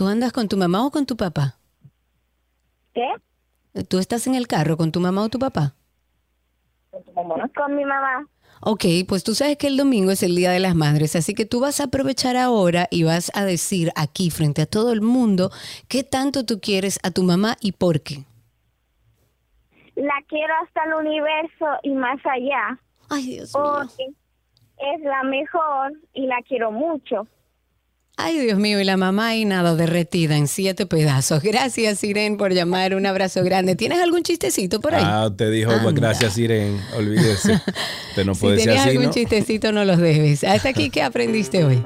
¿Tú andas con tu mamá o con tu papá? ¿Qué? ¿Tú estás en el carro con tu mamá o tu papá? Con mi mamá. Ok, pues tú sabes que el domingo es el Día de las Madres, así que tú vas a aprovechar ahora y vas a decir aquí frente a todo el mundo qué tanto tú quieres a tu mamá y por qué. La quiero hasta el universo y más allá. Ay, Dios mío. Porque es la mejor y la quiero mucho. Ay, Dios mío, y la mamá y nada, derretida en siete pedazos. Gracias, Irene, por llamar. Un abrazo grande. ¿Tienes algún chistecito por ahí? Ah, usted dijo, Anda. gracias, Siren. Olvídese. Usted no si puede ser tenías así, algún ¿no? chistecito, no los debes. Hasta aquí, ¿qué aprendiste hoy?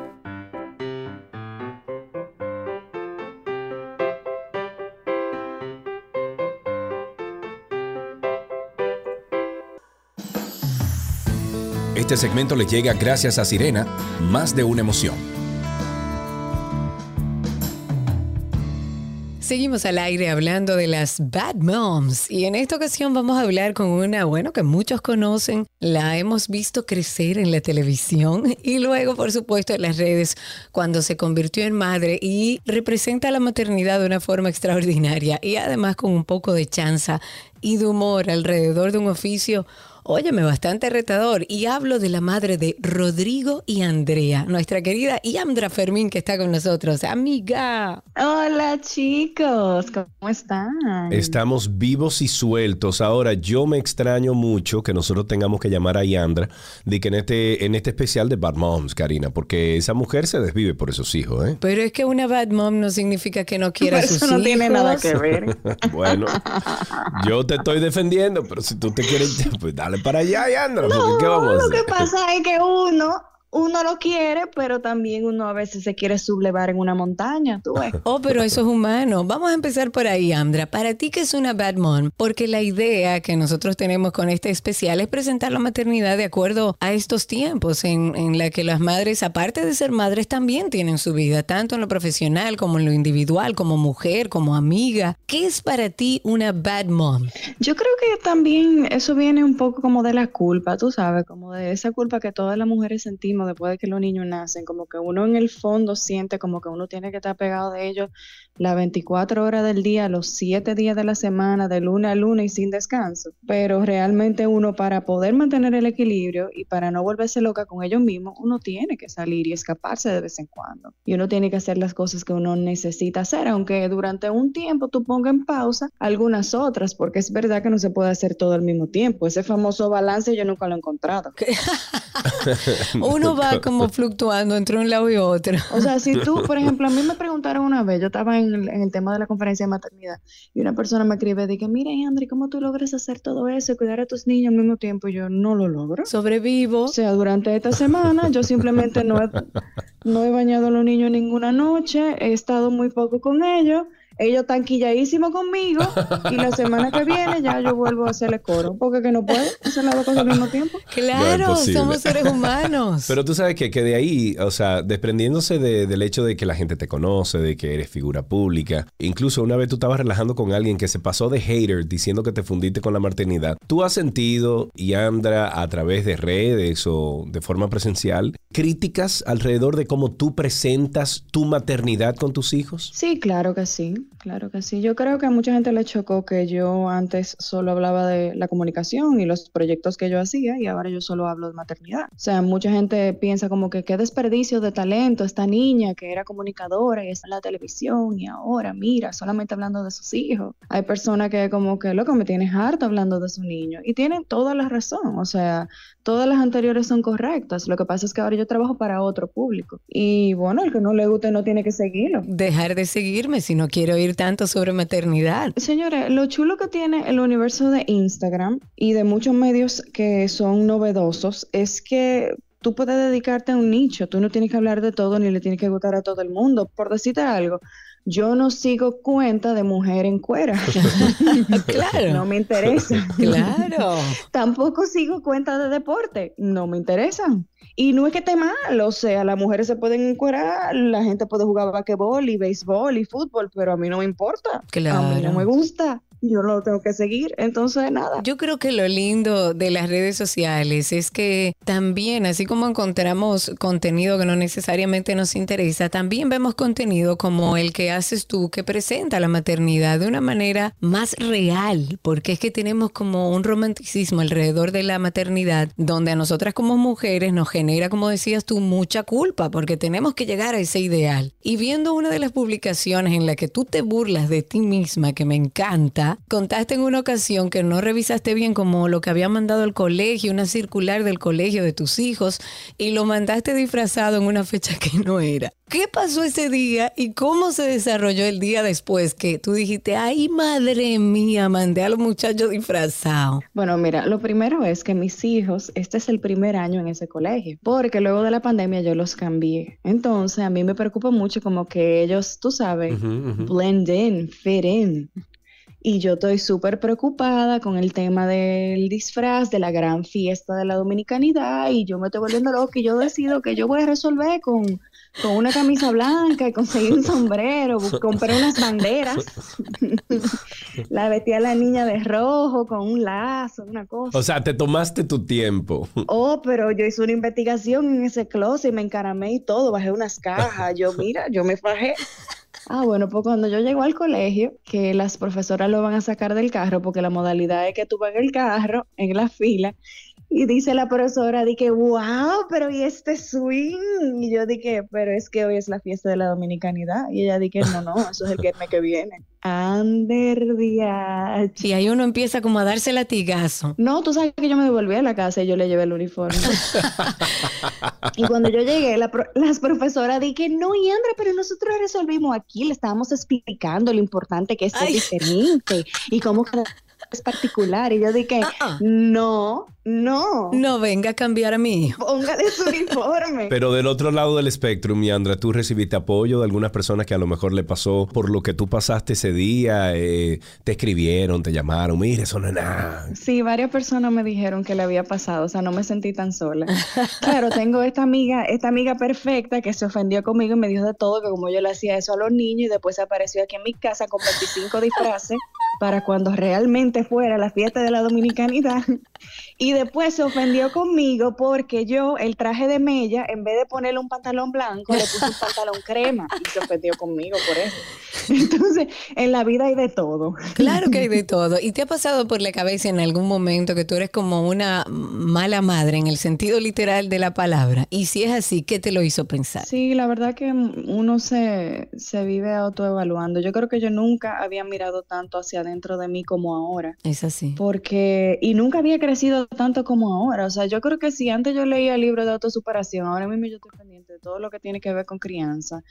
Este segmento le llega gracias a Sirena, más de una emoción. Seguimos al aire hablando de las Bad Moms y en esta ocasión vamos a hablar con una, bueno, que muchos conocen, la hemos visto crecer en la televisión y luego, por supuesto, en las redes cuando se convirtió en madre y representa la maternidad de una forma extraordinaria y además con un poco de chanza y de humor alrededor de un oficio óyeme, bastante retador. Y hablo de la madre de Rodrigo y Andrea, nuestra querida Yandra Fermín que está con nosotros. Amiga. Hola chicos, ¿cómo están? Estamos vivos y sueltos. Ahora, yo me extraño mucho que nosotros tengamos que llamar a Yandra de que en este, en este especial de Bad Moms, Karina, porque esa mujer se desvive por esos hijos, ¿eh? Pero es que una bad mom no significa que no quiera a sus Eso no hijos. tiene nada que ver. *laughs* bueno, yo te estoy defendiendo, pero si tú te quieres, pues *laughs* dale para allá, Yandra, porque ¿qué vamos a lo hacer? que pasa es que uno, uno lo quiere, pero también uno a veces se quiere sublevar en una montaña, tú ves. *laughs* Oh, pero eso es humano. Vamos a empezar por ahí, Andra. Para ti, ¿qué es una bad mom? Porque la idea que nosotros tenemos con este especial es presentar la maternidad de acuerdo a estos tiempos en, en la que las madres, aparte de ser madres, también tienen su vida, tanto en lo profesional como en lo individual, como mujer, como amiga. ¿Qué es para ti una bad mom? Yo creo que también eso viene un poco como de la culpa, tú sabes, como de esa culpa que todas las mujeres sentimos después de que los niños nacen, como que uno en el fondo siente como que uno tiene que estar pegado de ellos las 24 horas del día, los 7 días de la semana, de luna a luna y sin descanso. Pero realmente uno para poder mantener el equilibrio y para no volverse loca con ellos mismos, uno tiene que salir y escaparse de vez en cuando. Y uno tiene que hacer las cosas que uno necesita hacer, aunque durante un tiempo tú pongas en pausa algunas otras, porque es verdad que no se puede hacer todo al mismo tiempo. Ese famoso balance yo nunca lo he encontrado. *laughs* Uno va como fluctuando entre un lado y otro. O sea, si tú, por ejemplo, a mí me preguntaron una vez, yo estaba en el, en el tema de la conferencia de maternidad, y una persona me escribe, dije, mira, Andri, ¿cómo tú logras hacer todo eso y cuidar a tus niños al mismo tiempo? Y yo no lo logro. Sobrevivo. O sea, durante esta semana yo simplemente no he, no he bañado a los niños ninguna noche, he estado muy poco con ellos. Ellos están quilladísimos conmigo *laughs* y la semana que viene ya yo vuelvo a hacerle coro, porque que no puedo hacer las dos cosas al mismo tiempo. *laughs* Claro, somos seres humanos. *laughs* Pero tú sabes que, que de ahí, o sea, desprendiéndose de- del hecho de que la gente te conoce, de que eres figura pública, incluso una vez tú estabas relajando con alguien que se pasó de hater diciendo que te fundiste con la maternidad, ¿tú has sentido, Yandra, a través de redes o de forma presencial, críticas alrededor de cómo tú presentas tu maternidad con tus hijos? Sí, claro que sí, claro que sí. Yo creo que a mucha gente le chocó que yo antes solo hablaba de la comunicación y los proyectos que yo hacía y ahora yo solo hablo de maternidad. O sea, mucha gente piensa como que qué desperdicio de talento esta niña que era comunicadora y está en la televisión y ahora mira, solamente hablando de sus hijos. Hay personas que como que, loco, me tienes harto hablando de su niño y tienen toda la razón. O sea, todas las anteriores son correctas. Lo que pasa es que ahora yo trabajo para otro público y bueno, el que no le guste no tiene que seguirlo. Dejar de seguirme si no quiero oír tanto sobre maternidad. Señores, lo chulo que tiene el universo de Instagram y de muchos medios que son novedosos es que tú puedes dedicarte a un nicho, tú no tienes que hablar de todo ni le tienes que gustar a todo el mundo. Por decirte algo, yo no sigo cuenta de mujer en cuera. *laughs* Claro. No me interesa. Claro. *laughs* Tampoco sigo cuenta de deporte. No me interesan. Y no es que esté mal, o sea, las mujeres se pueden encuerar, la gente puede jugar basquetbol y béisbol y fútbol, pero a mí no me importa. A mí Claro. no me gusta. Yo lo tengo que seguir. Entonces, nada. Yo creo que lo lindo de las redes sociales es que también, así como encontramos contenido que no necesariamente nos interesa, también vemos contenido como el que haces tú, que presenta la maternidad de una manera más real, porque es que tenemos como un romanticismo alrededor de la maternidad, donde a nosotras como mujeres nos genera, como decías tú, mucha culpa, porque tenemos que llegar a ese ideal. Y viendo una de las publicaciones en la que tú te burlas de ti misma, que me encanta, contaste en una ocasión que no revisaste bien como lo que había mandado el colegio, una circular del colegio de tus hijos, y lo mandaste disfrazado en una fecha que no era. ¿Qué pasó ese día y cómo se desarrolló el día después que tú dijiste, ay madre mía, mandé a los muchachos disfrazados? Bueno, mira, lo primero es que mis hijos, este es el primer año en ese colegio, porque luego de la pandemia yo los cambié. Entonces, a mí me preocupa mucho como que ellos, tú sabes, blend in, fit in. Y yo estoy súper preocupada con el tema del disfraz, de la gran fiesta de la dominicanidad, y yo me estoy volviendo loca y yo decido que yo voy a resolver con, con una camisa blanca y conseguir un sombrero, compré unas banderas, *laughs* la vestí a la niña de rojo con un lazo, una cosa. O sea, te tomaste tu tiempo. Oh, pero yo hice una investigación en ese closet y me encaramé y todo, bajé unas cajas. Yo, mira, yo me fajé. Ah, bueno, pues cuando yo llego al colegio, que las profesoras lo van a sacar del carro, porque la modalidad es que tú vas en el carro, en la fila, y dice la profesora, dije, wow, pero ¿y este swing? Y yo dije, pero es que hoy es la fiesta de la dominicanidad. Y ella dije, no, no, eso es el *laughs* viernes que viene. Ander Y ahí uno empieza como a darse latigazo. No, tú sabes que yo me devolví a la casa y yo le llevé el uniforme. *laughs* y cuando yo llegué, las profesoras dije, no, y Andra, pero nosotros resolvimos aquí, le estábamos explicando lo importante que es ser diferente y cómo cada es particular. Y yo dije, ah, ah. no, no. No venga a cambiar a mí hijo. Póngale su *laughs* uniforme. Pero del otro lado del espectro, Miandra, ¿tú recibiste apoyo de algunas personas que a lo mejor le pasó por lo que tú pasaste ese día? Eh, te escribieron, te llamaron, mire, eso no es nada. Sí, varias personas me dijeron que le había pasado, o sea, no me sentí tan sola. claro, tengo esta amiga, esta amiga perfecta que se ofendió conmigo y me dijo de todo, que como yo le hacía eso a los niños y después apareció aquí en mi casa con 25 disfraces para cuando realmente fuera la fiesta de la dominicanidad. Y después se ofendió conmigo porque yo, el traje de mella, en vez de ponerle un pantalón blanco, le puse un pantalón crema y se ofendió conmigo por eso. *laughs* Entonces, en la vida hay de todo. Claro que hay de todo. ¿Y te ha pasado por la cabeza en algún momento que tú eres como una mala madre en el sentido literal de la palabra? Y si es así, ¿qué te lo hizo pensar? Sí, la verdad que uno se, se vive autoevaluando. Yo creo que yo nunca había mirado tanto hacia adentro de mí como ahora. Es así. Porque, y nunca había crecido tanto como ahora. O sea, yo creo que si antes yo leía libros de autosuperación, ahora mismo yo estoy pendiente de todo lo que tiene que ver con crianza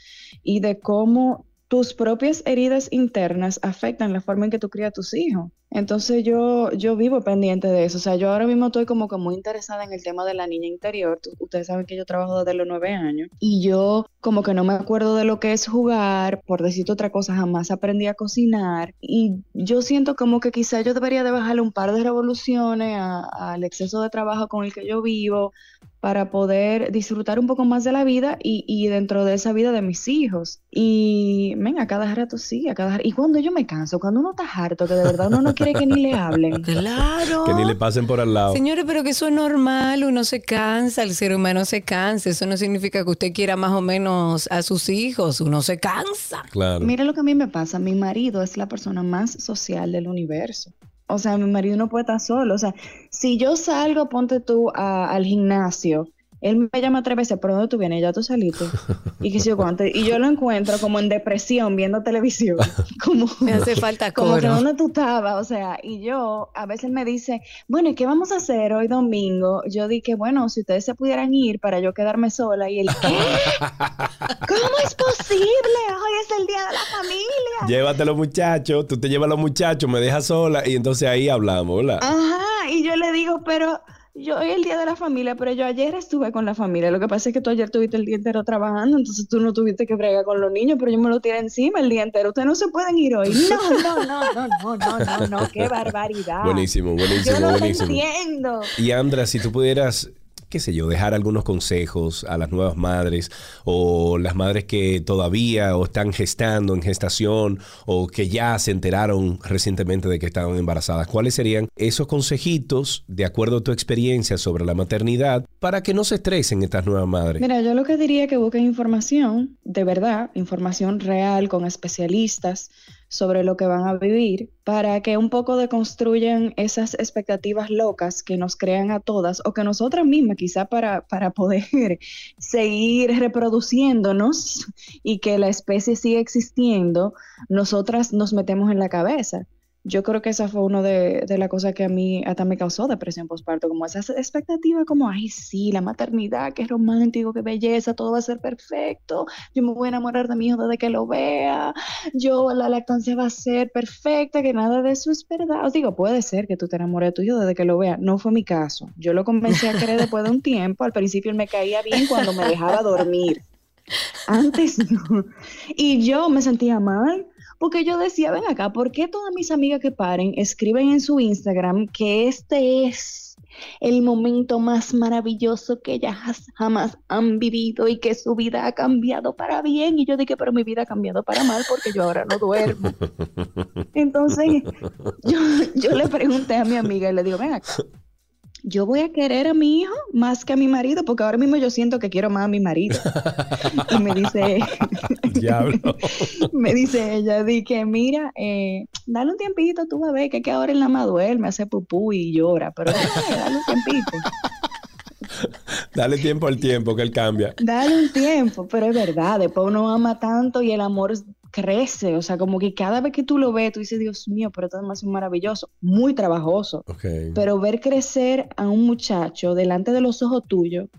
y de cómo tus propias heridas internas afectan la forma en que tú crías a tus hijos. Entonces yo, yo vivo pendiente de eso. O sea, yo ahora mismo estoy como que muy interesada en el tema de la niña interior. ustedes saben que yo trabajo desde los nueve años y yo como que no me acuerdo de lo que es jugar, por decirte otra cosa, jamás aprendí a cocinar y yo siento como que quizá yo debería de bajarle un par de revoluciones al exceso de trabajo con el que yo vivo para poder disfrutar un poco más de la vida y, y, dentro de esa vida de mis hijos. Y, venga, a cada rato sí, a cada Y cuando yo me canso, cuando uno está harto, que de verdad uno no quiere que ni le *laughs* hablen. Claro. Que ni le pasen por al lado. Señores, pero que eso es normal, uno se cansa, el ser humano se cansa. Eso no significa que usted quiera más o menos a sus hijos, uno se cansa. Claro. Mira lo que a mí me pasa, mi marido es la persona más social del universo. O sea, mi marido no puede estar solo. O sea, si yo salgo, ponte tú al gimnasio él me llama tres veces, ¿pero dónde tú vienes? Ya tú saliste. Y que yo cuánto. Y yo lo encuentro como en depresión viendo televisión. *laughs* Como, me hace *laughs* falta coro. Como que dónde tú estabas. O sea, y yo a veces me dice, bueno, ¿y qué vamos a hacer hoy domingo? Yo dije, bueno, si ustedes se pudieran ir para yo quedarme sola. Y él, ¿qué? *laughs* ¿Cómo es posible? Hoy es el día de la familia. Llévate a los muchachos, tú te llevas a los muchachos, me dejas sola y entonces ahí hablamos, ¿verdad? Ajá, y yo le digo, pero yo hoy el día de la familia, pero yo ayer estuve con la familia. Lo que pasa es que tú ayer tuviste el día entero trabajando, entonces tú no tuviste que bregar con los niños, pero yo me lo tiré encima el día entero. Ustedes no se pueden ir hoy. No, no, no, no, no, no, no, no, qué barbaridad. Buenísimo, buenísimo, yo no buenísimo. entiendo. Y Andra, si tú pudieras qué sé yo, dejar algunos consejos a las nuevas madres o las madres que todavía o están gestando en gestación o que ya se enteraron recientemente de que estaban embarazadas. ¿Cuáles serían esos consejitos de acuerdo a tu experiencia sobre la maternidad para que no se estresen estas nuevas madres? Mira, yo lo que diría que busquen información, de verdad, información real con especialistas sobre lo que van a vivir para que un poco deconstruyan esas expectativas locas que nos crean a todas o que nosotras mismas quizá para, para poder *laughs* seguir reproduciéndonos y que la especie siga existiendo, nosotras nos metemos en la cabeza yo creo que esa fue una de, de las cosas que a mí hasta me causó depresión postparto, como esa expectativa como, ay, sí, la maternidad, qué romántico, qué belleza, todo va a ser perfecto, yo me voy a enamorar de mi hijo desde que lo vea, yo, la lactancia va a ser perfecta, que nada de eso es verdad. Os digo, puede ser que tú te enamores de tu hijo desde que lo vea, no fue mi caso. Yo lo comencé a querer después de un tiempo, al principio él me caía bien cuando me dejaba dormir. Antes no. Y yo me sentía mal porque yo decía, ven acá, ¿por qué todas mis amigas que paren escriben en su Instagram que este es el momento más maravilloso que ellas jamás han vivido y que su vida ha cambiado para bien? Y yo dije, pero mi vida ha cambiado para mal porque yo ahora no duermo. *laughs* Entonces, yo, yo le pregunté a mi amiga y le digo, ven acá, yo voy a querer a mi hijo más que a mi marido, porque ahora mismo yo siento que quiero más a mi marido. y me dice, *laughs* Diablo. *laughs* me dice ella, di que mira, eh, dale un tiempito, tú vas a ver que, que ahora él nada más duerme, hace pupú y llora, pero dale, dale un tiempito. *laughs* Dale tiempo al tiempo que él cambia. Dale un tiempo, pero es verdad, después uno ama tanto y el amor crece, o sea, como que cada vez que tú lo ves, tú dices, Dios mío, pero esto es demasiado maravilloso, muy trabajoso, pero ver crecer a un muchacho delante de los ojos tuyos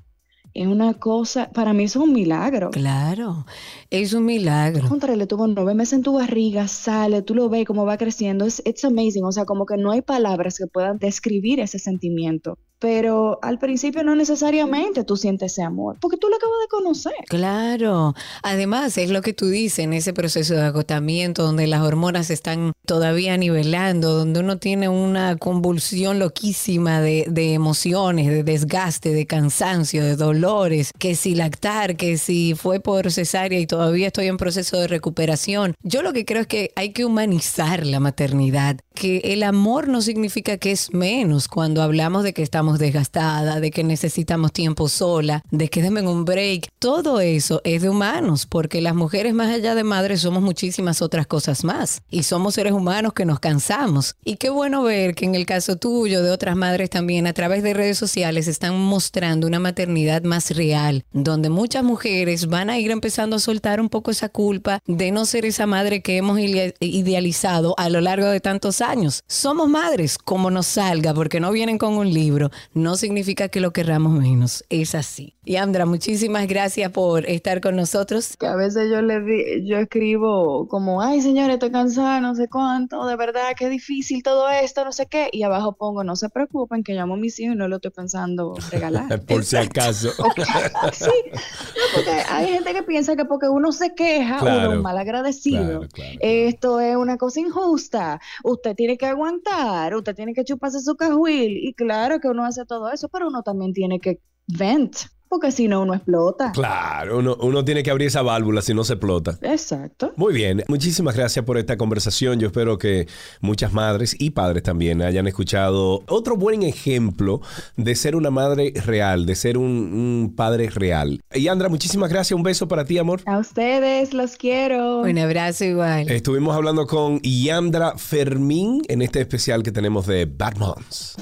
es una cosa, para mí eso es un milagro. Claro, es un milagro. Contra, le tuvo nueve meses en tu barriga, sale, tú lo ves cómo va creciendo, es it's amazing, o sea, como que no hay palabras que puedan describir ese sentimiento. Pero al principio no necesariamente tú sientes ese amor, porque tú lo acabas de conocer. Claro, además es lo que tú dices en ese proceso de agotamiento donde las hormonas están todavía nivelando, donde uno tiene una convulsión loquísima de, de emociones, de desgaste, de cansancio, de dolores, que si lactar, que si fue por cesárea y todavía estoy en proceso de recuperación. Yo lo que creo es que hay que humanizar la maternidad, que el amor no significa que es menos cuando hablamos de que estamos desgastadas, de que necesitamos tiempo sola, de que denme un break. Todo eso es de humanos, porque las mujeres más allá de madres somos muchísimas otras cosas más. Y somos seres humanos que nos cansamos. Y qué bueno ver que en el caso tuyo, de otras madres también, a través de redes sociales están mostrando una maternidad más real, donde muchas mujeres van a ir empezando a soltar un poco esa culpa de no ser esa madre que hemos idealizado a lo largo de tantos años. Somos madres como nos salga, porque no vienen con un libro, no significa que lo querramos menos. Es así. Y Andra, muchísimas gracias por estar con nosotros. Que a veces yo le di, yo escribo como, ay señores, estoy cansada, no sé cuánto, de verdad, qué difícil todo esto, no sé qué, y abajo pongo, no se preocupen, que llamo a mis hijos y no lo estoy pensando regalar. *laughs* Por si acaso. *laughs* sí, no, porque hay gente que piensa que porque uno se queja, uno es mal agradecido. Claro, claro. Esto es una cosa injusta. Usted tiene que aguantar, usted tiene que chuparse su cajuil. Y claro que uno hace todo eso, pero uno también tiene que vent, porque si no uno explota. Claro, uno, uno tiene que abrir esa válvula si no se explota. Exacto. Muy bien, muchísimas gracias por esta conversación. Yo espero que muchas madres y padres también hayan escuchado otro buen ejemplo de ser una madre real, de ser un, un padre real. Y Andra, muchísimas gracias. Un beso para ti, amor. A ustedes los quiero. Un abrazo igual. Estuvimos hablando con Yandra Fermín en este especial que tenemos de Bad Moms.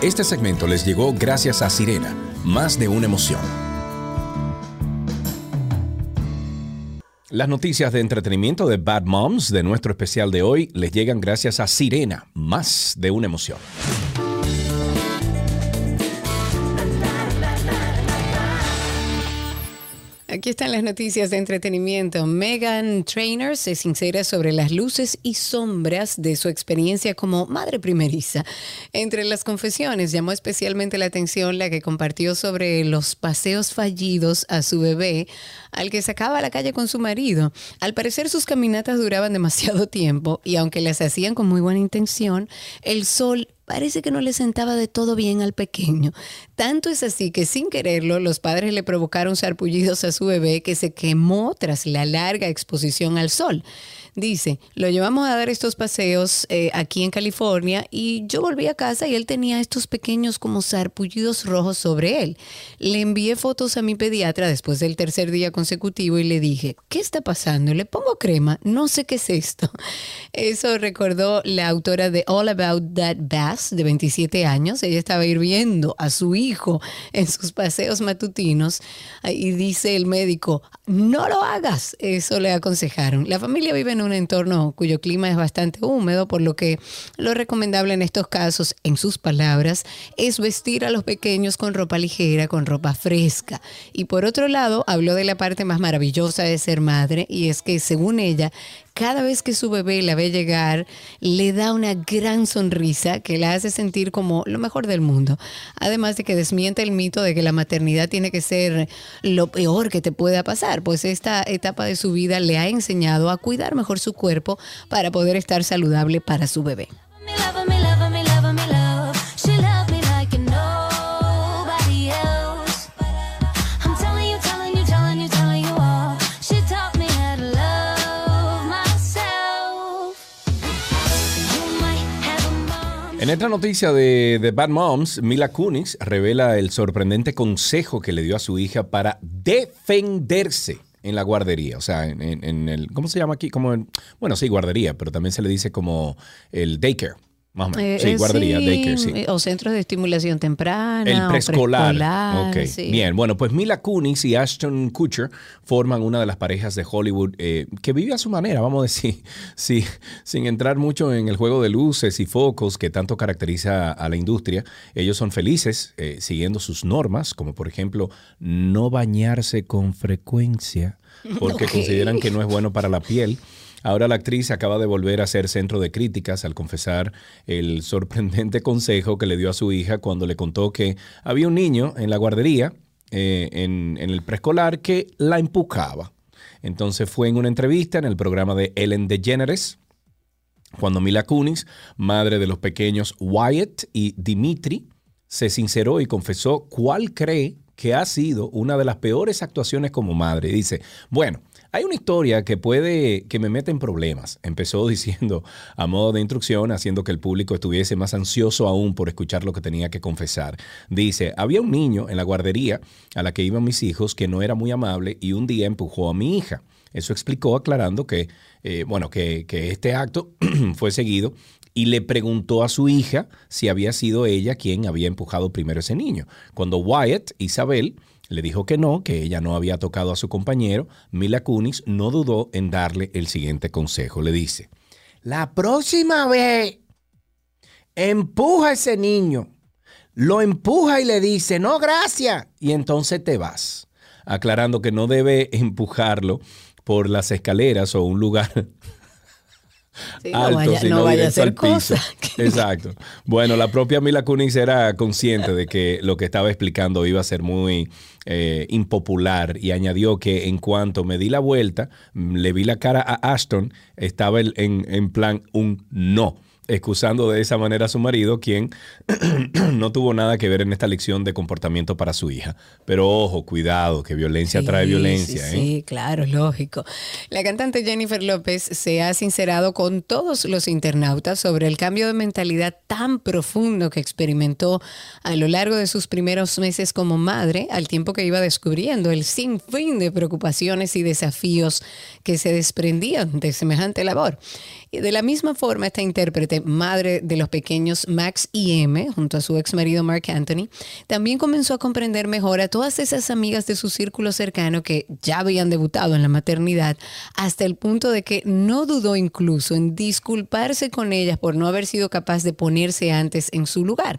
Este segmento les llegó gracias a Sirena, más de una emoción. Las noticias de entretenimiento de Bad Moms de nuestro especial de hoy les llegan gracias a Sirena, más de una emoción. Aquí están las noticias de entretenimiento. Megan Trainor se sincera sobre las luces y sombras de su experiencia como madre primeriza. Entre las confesiones llamó especialmente la atención la que compartió sobre los paseos fallidos a su bebé al que sacaba a la calle con su marido. Al parecer sus caminatas duraban demasiado *laughs* tiempo y aunque las hacían con muy buena intención, el sol parece que no le sentaba de todo bien al pequeño. Tanto es así que sin quererlo, los padres le provocaron sarpullidos a su bebé que se quemó tras la larga exposición al sol. Dice, lo llevamos a dar estos paseos eh, aquí en California y yo volví a casa y él tenía estos pequeños como sarpullidos rojos sobre él. Le envié fotos a mi pediatra después del tercer día consecutivo y le dije, ¿qué está pasando? Le pongo crema, no sé qué es esto. *laughs* Eso recordó la autora de All About That De 27 años. Ella estaba ir viendo a su hijo en sus paseos matutinos y dice el médico, no lo hagas. Eso le aconsejaron. La familia vive en un entorno cuyo clima es bastante húmedo, por lo que lo recomendable en estos casos, en sus palabras, es vestir a los pequeños con ropa ligera, con ropa fresca. Y por otro lado, habló de la parte más maravillosa de ser madre, y es que según ella, cada vez que su bebé la ve llegar, le da una gran sonrisa que la hace sentir como lo mejor del mundo. Además de que desmiente el mito de que la maternidad tiene que ser lo peor que te pueda pasar, pues esta etapa de su vida le ha enseñado a cuidar mejor su cuerpo para poder estar saludable para su bebé. En esta noticia de, de Bad Moms, Mila Kunis revela el sorprendente consejo que le dio a su hija para defenderse en la guardería. O sea, en, el. ¿Cómo se llama aquí? Bueno, sí, guardería, pero también se le dice como el daycare. Más o menos. Eh, sí, eh, guardería, sí, daycare, sí. eh, O centros de estimulación temprana. El preescolar. sí. Bien, bueno, pues Mila Kunis y Ashton Kutcher forman una de las parejas de Hollywood eh, que vive a su manera, vamos a decir, *laughs* sí, sin entrar mucho en el juego de luces y focos que tanto caracteriza a la industria. Ellos son felices eh, siguiendo sus normas, como por ejemplo no bañarse con frecuencia, porque consideran que no es bueno para la piel. Ahora la actriz acaba de volver a ser centro de críticas al confesar el sorprendente consejo que le dio a su hija cuando le contó que había un niño en la guardería, eh, en, en el preescolar, que la empujaba. Entonces fue en una entrevista en el programa de Ellen DeGeneres, cuando Mila Kunis, madre de los pequeños Wyatt y Dimitri, se sinceró y confesó cuál cree que ha sido una de las peores actuaciones como madre. Dice, bueno, hay una historia que puede, que me mete en problemas. Empezó *laughs* diciendo a modo de instrucción, haciendo que el público estuviese más ansioso aún por escuchar lo que tenía que confesar. Dice, había un niño en la guardería a la que iban mis hijos que no era muy amable y un día empujó a mi hija. Eso explicó aclarando que, eh, bueno, que, que este acto *clears throat* fue seguido y le preguntó a su hija si había sido ella quien había empujado primero ese niño. Cuando Wyatt, Isabel, le dijo que no, que ella no había tocado a su compañero, Mila Kunis no dudó en darle el siguiente consejo. Le dice, la próxima vez, empuja a ese niño, lo empuja y le dice, no, gracias, y entonces te vas, aclarando que no debe empujarlo por las escaleras o un lugar *laughs* Sí, no alto, vaya, sino no vaya a hacer cosas. *laughs* Exacto. Bueno, la propia Mila Kunis era consciente de que lo que estaba explicando iba a ser muy eh, impopular y añadió que en cuanto me di la vuelta, mm, le vi la cara a Ashton, estaba en, en plan un no excusando de esa manera a su marido, quien *clears throat* no tuvo nada que ver en esta lección de comportamiento para su hija. Pero ojo, cuidado, que violencia trae violencia. sí, ¿eh? sí, claro, lógico. La cantante Jennifer López se ha sincerado con todos los internautas sobre el cambio de mentalidad tan profundo que experimentó a lo largo de sus primeros meses como madre, al tiempo que iba descubriendo el sinfín de preocupaciones y desafíos que se desprendían de semejante labor. Y de la misma forma, esta intérprete, madre de los pequeños Max y M, junto a su ex marido Mark Anthony, también comenzó a comprender mejor a todas esas amigas de su círculo cercano que ya habían debutado en la maternidad, hasta el punto de que no dudó incluso en disculparse con ellas por no haber sido capaz de ponerse antes en su lugar.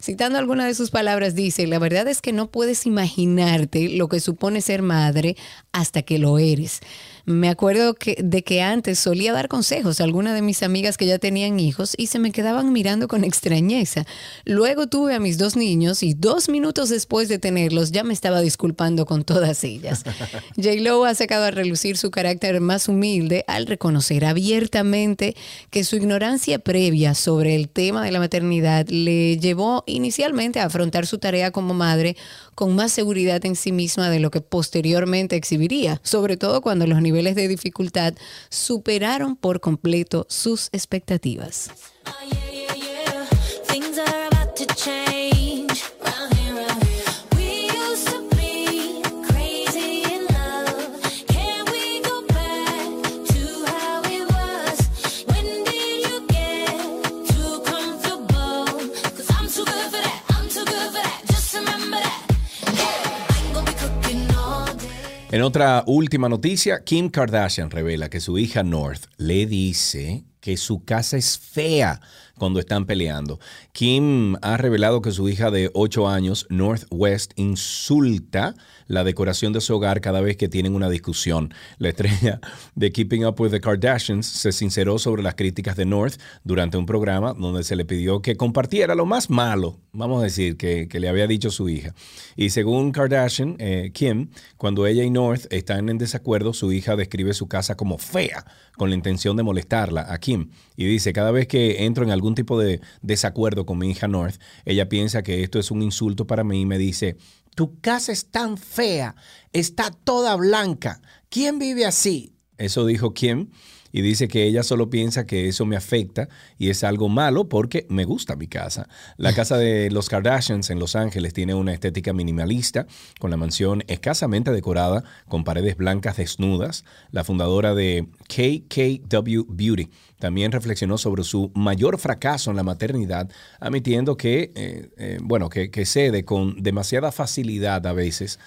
Citando algunas de sus palabras, dice, la verdad es que no puedes imaginarte lo que supone ser madre hasta que lo eres. Me acuerdo que, de que antes solía dar consejos a algunas de mis amigas que ya tenían hijos y se me quedaban mirando con extrañeza. Luego tuve a mis dos niños y dos minutos después de tenerlos ya me estaba disculpando con todas ellas. *laughs* J-Lo ha sacado a relucir su carácter más humilde al reconocer abiertamente que su ignorancia previa sobre el tema de la maternidad le llevó inicialmente a afrontar su tarea como madre con más seguridad en sí misma de lo que posteriormente exhibiría, sobre todo cuando los niveles de dificultad superaron por completo sus expectativas. En otra última noticia, Kim Kardashian revela que su hija North le dice que su casa es fea cuando están peleando. Kim ha revelado que su hija de 8 años, Northwest, insulta la decoración de su hogar cada vez que tienen una discusión. La estrella de Keeping Up with the Kardashians se sinceró sobre las críticas de North durante un programa donde se le pidió que compartiera lo más malo, vamos a decir, que, le había dicho su hija. Y según Kardashian, eh, Kim, cuando ella y North están en desacuerdo, su hija describe su casa como fea, con la intención de molestarla a Kim. Y dice, cada vez que entro en algún tipo de desacuerdo con mi hija North, ella piensa que esto es un insulto para mí y me dice, tu casa es tan fea, está toda blanca, ¿quién vive así? Eso dijo Kim. y dice que ella solo piensa que eso me afecta y es algo malo porque me gusta mi casa. La casa de los Kardashians en Los Ángeles tiene una estética minimalista, con la mansión escasamente decorada, con paredes blancas desnudas. La fundadora de KKW Beauty también reflexionó sobre su mayor fracaso en la maternidad, admitiendo que, eh, eh, bueno, que, que, cede con demasiada facilidad a veces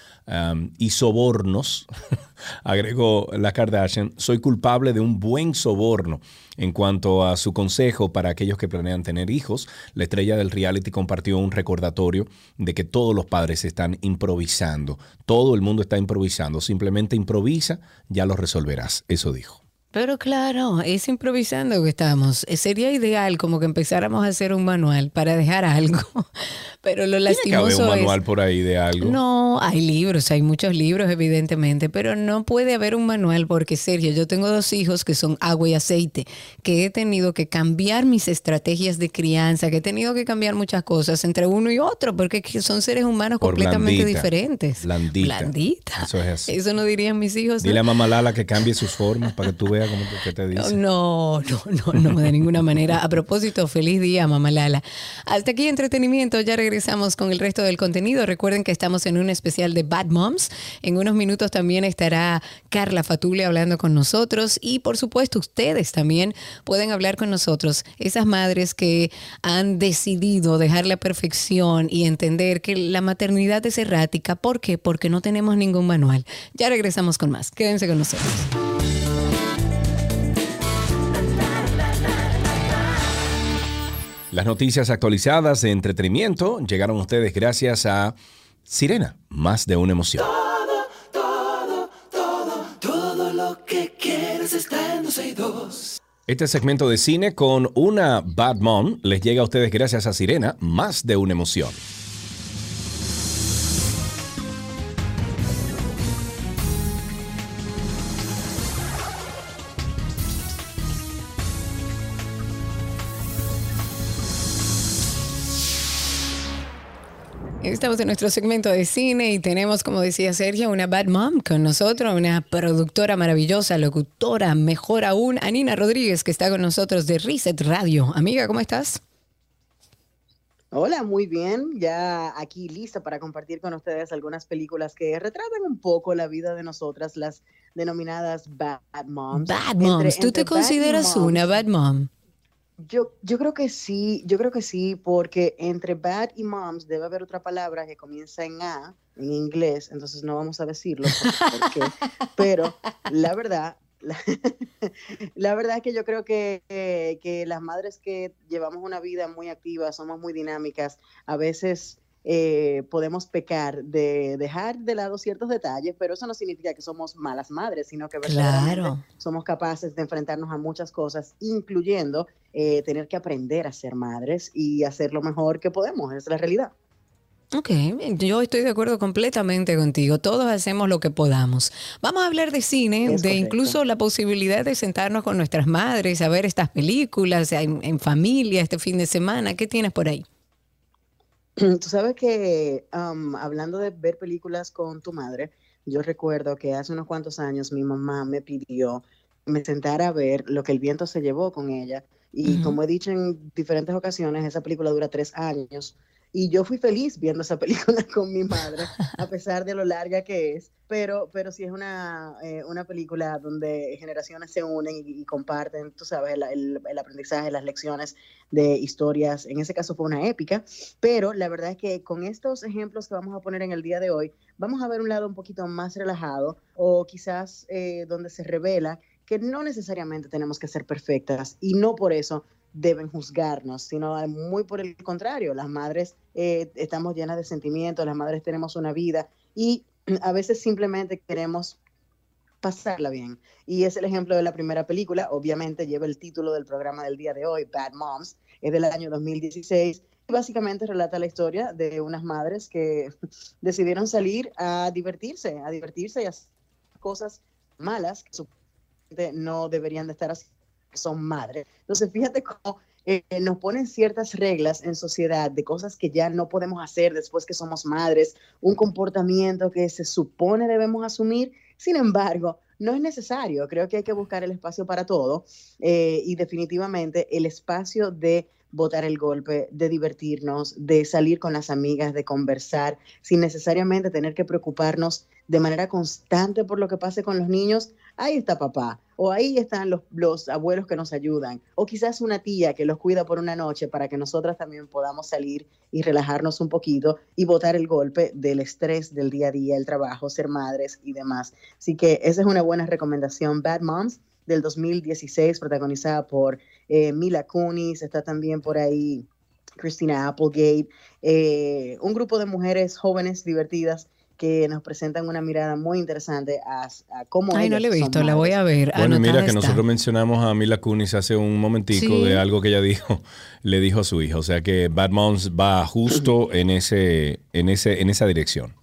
y sobornos, *laughs* agregó la Kardashian, soy culpable de un buen soborno. En cuanto a su consejo para aquellos que planean tener hijos, la estrella del reality compartió un recordatorio de que todos los padres están improvisando, todo el mundo está improvisando, simplemente improvisa, ya lo resolverás, eso dijo. Pero claro, es improvisando que estamos. Eh, sería ideal como que empezáramos a hacer un manual para dejar algo. *laughs* Pero lo lastimoso ¿Tiene que haber un manual por ahí de algo? No, hay libros, hay muchos libros evidentemente, pero no puede haber un manual porque Sergio, yo tengo dos hijos que son agua y aceite, que he tenido que cambiar mis estrategias de crianza, que he tenido que cambiar muchas cosas entre uno y otro porque son seres humanos completamente diferentes. Blandita. Blandita. Eso es así. Eso no dirían mis hijos. Dile a mamá Lala que cambie sus formas para que tú veas cómo que te dice. No, no, no, no, de ninguna manera. A propósito, feliz día, mamá Lala. Hasta aquí entretenimiento, ya regresamos con el resto del contenido. Recuerden que estamos en un especial de Bad Moms. En unos minutos también estará Carla Fatule hablando con nosotros y por supuesto ustedes también pueden hablar con nosotros. Esas madres que han decidido dejar la perfección y entender que la maternidad es errática. ¿Por qué? Porque no tenemos ningún manual. Ya regresamos con más. Quédense con nosotros. Las noticias actualizadas de entretenimiento llegaron a ustedes gracias a Sirena, más de una emoción. Todo, todo, todo, todo lo que quieres está en 262. Este segmento de cine con una Bad Mom les llega a ustedes gracias a Sirena, más de una emoción. Estamos en nuestro segmento de cine y tenemos, como decía Sergio, una bad mom con nosotros, una productora maravillosa, locutora, mejor aún, Anina Rodríguez, que está con nosotros de Reset Radio. Amiga, ¿cómo estás? Hola, muy bien. Ya aquí lista para compartir con ustedes algunas películas que retratan un poco la vida de nosotras, las denominadas bad moms. Bad moms. ¿Tú te consideras una bad mom? Yo, yo creo que sí, yo creo que sí, porque entre bad y moms debe haber otra palabra que comienza en A, en inglés, entonces no vamos a decirlo, porque, *laughs* pero la verdad, la, *laughs* la, verdad es que yo creo que, que, que las madres que llevamos una vida muy activa, somos muy dinámicas, a veces eh, podemos pecar de dejar de lado ciertos detalles, pero eso no significa que somos malas madres, sino que claro. somos capaces de enfrentarnos a muchas cosas, incluyendo eh, tener que aprender a ser madres y hacer lo mejor que podemos, es la realidad. Ok, yo estoy de acuerdo completamente contigo. Todos hacemos lo que podamos. Vamos a hablar de cine, Es de correcto. incluso la posibilidad de sentarnos con nuestras madres a ver estas películas en, en familia este fin de semana. ¿Qué tienes por ahí? *clears throat* Tú sabes que um, hablando de ver películas con tu madre, yo recuerdo que hace unos cuantos años mi mamá me pidió que me sentara a ver lo que el viento se llevó con ella. Y como he dicho en diferentes ocasiones, esa película dura tres años. Y yo fui feliz viendo esa *laughs* película con mi madre, a pesar de lo larga que es. Pero, pero sí es una, eh, una película donde generaciones se unen y, y comparten, tú sabes, el, el- el aprendizaje, las lecciones de historias. En ese caso fue una épica. Pero la verdad es que con estos ejemplos que vamos a poner en el día de hoy, vamos a ver un lado un poquito más relajado o quizás eh, donde se revela que no necesariamente tenemos que ser perfectas y no por eso deben juzgarnos, sino muy por el contrario, las madres eh, estamos llenas de sentimientos, las madres tenemos una vida y a veces simplemente queremos pasarla bien. Y es el ejemplo de la primera película, obviamente lleva el título del programa del día de hoy, Bad Moms, es del año 2016. y Básicamente relata la historia de unas madres que *laughs* decidieron salir a divertirse, a divertirse y a hacer cosas malas que no deberían de estar haciendo, son madres. Entonces, fíjate cómo eh, nos ponen ciertas reglas en sociedad de cosas que ya no podemos hacer después que somos madres, un comportamiento que se supone debemos asumir, sin embargo, no es necesario. Creo que hay que buscar el espacio para todo eh, y definitivamente el espacio de botar el golpe, de divertirnos, de salir con las amigas, de conversar, sin necesariamente tener que preocuparnos de manera constante por lo que pase con los niños. Ahí está papá, o ahí están los, los abuelos que nos ayudan, o quizás una tía que los cuida por una noche para que nosotras también podamos salir y relajarnos un poquito y botar el golpe del estrés del día a día, el trabajo, ser madres y demás. Así que esa es una buena recomendación. Bad Moms del 2016, protagonizada por eh, Mila Kunis, está también por ahí Christina Applegate, eh, un grupo de mujeres jóvenes divertidas que nos presentan una mirada muy interesante a, a cómo Ay, no la he visto, la voy a ver. Bueno, mira que está. nosotros mencionamos a Mila Kunis hace un momentico Sí. de algo que ella dijo, *laughs* le dijo a su hija. O sea que Bad Moms va justo en ese, en ese, en esa dirección.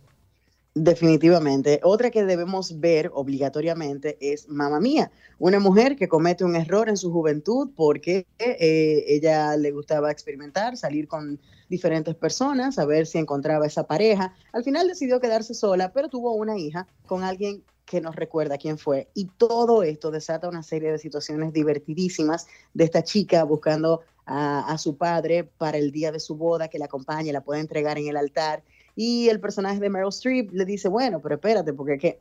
Definitivamente. Otra que debemos ver obligatoriamente es Mamá Mía, una mujer que comete un error en su juventud porque eh, ella le gustaba experimentar, salir con diferentes personas, a ver si encontraba esa pareja. Al final decidió quedarse sola, pero tuvo una hija con alguien que nos recuerda quién fue. Y todo esto desata una serie de situaciones divertidísimas de esta chica buscando a, a su padre para el día de su boda, que la acompañe, la pueda entregar en el altar. Y el personaje de Meryl Streep le dice, bueno, pero espérate, porque ¿qué?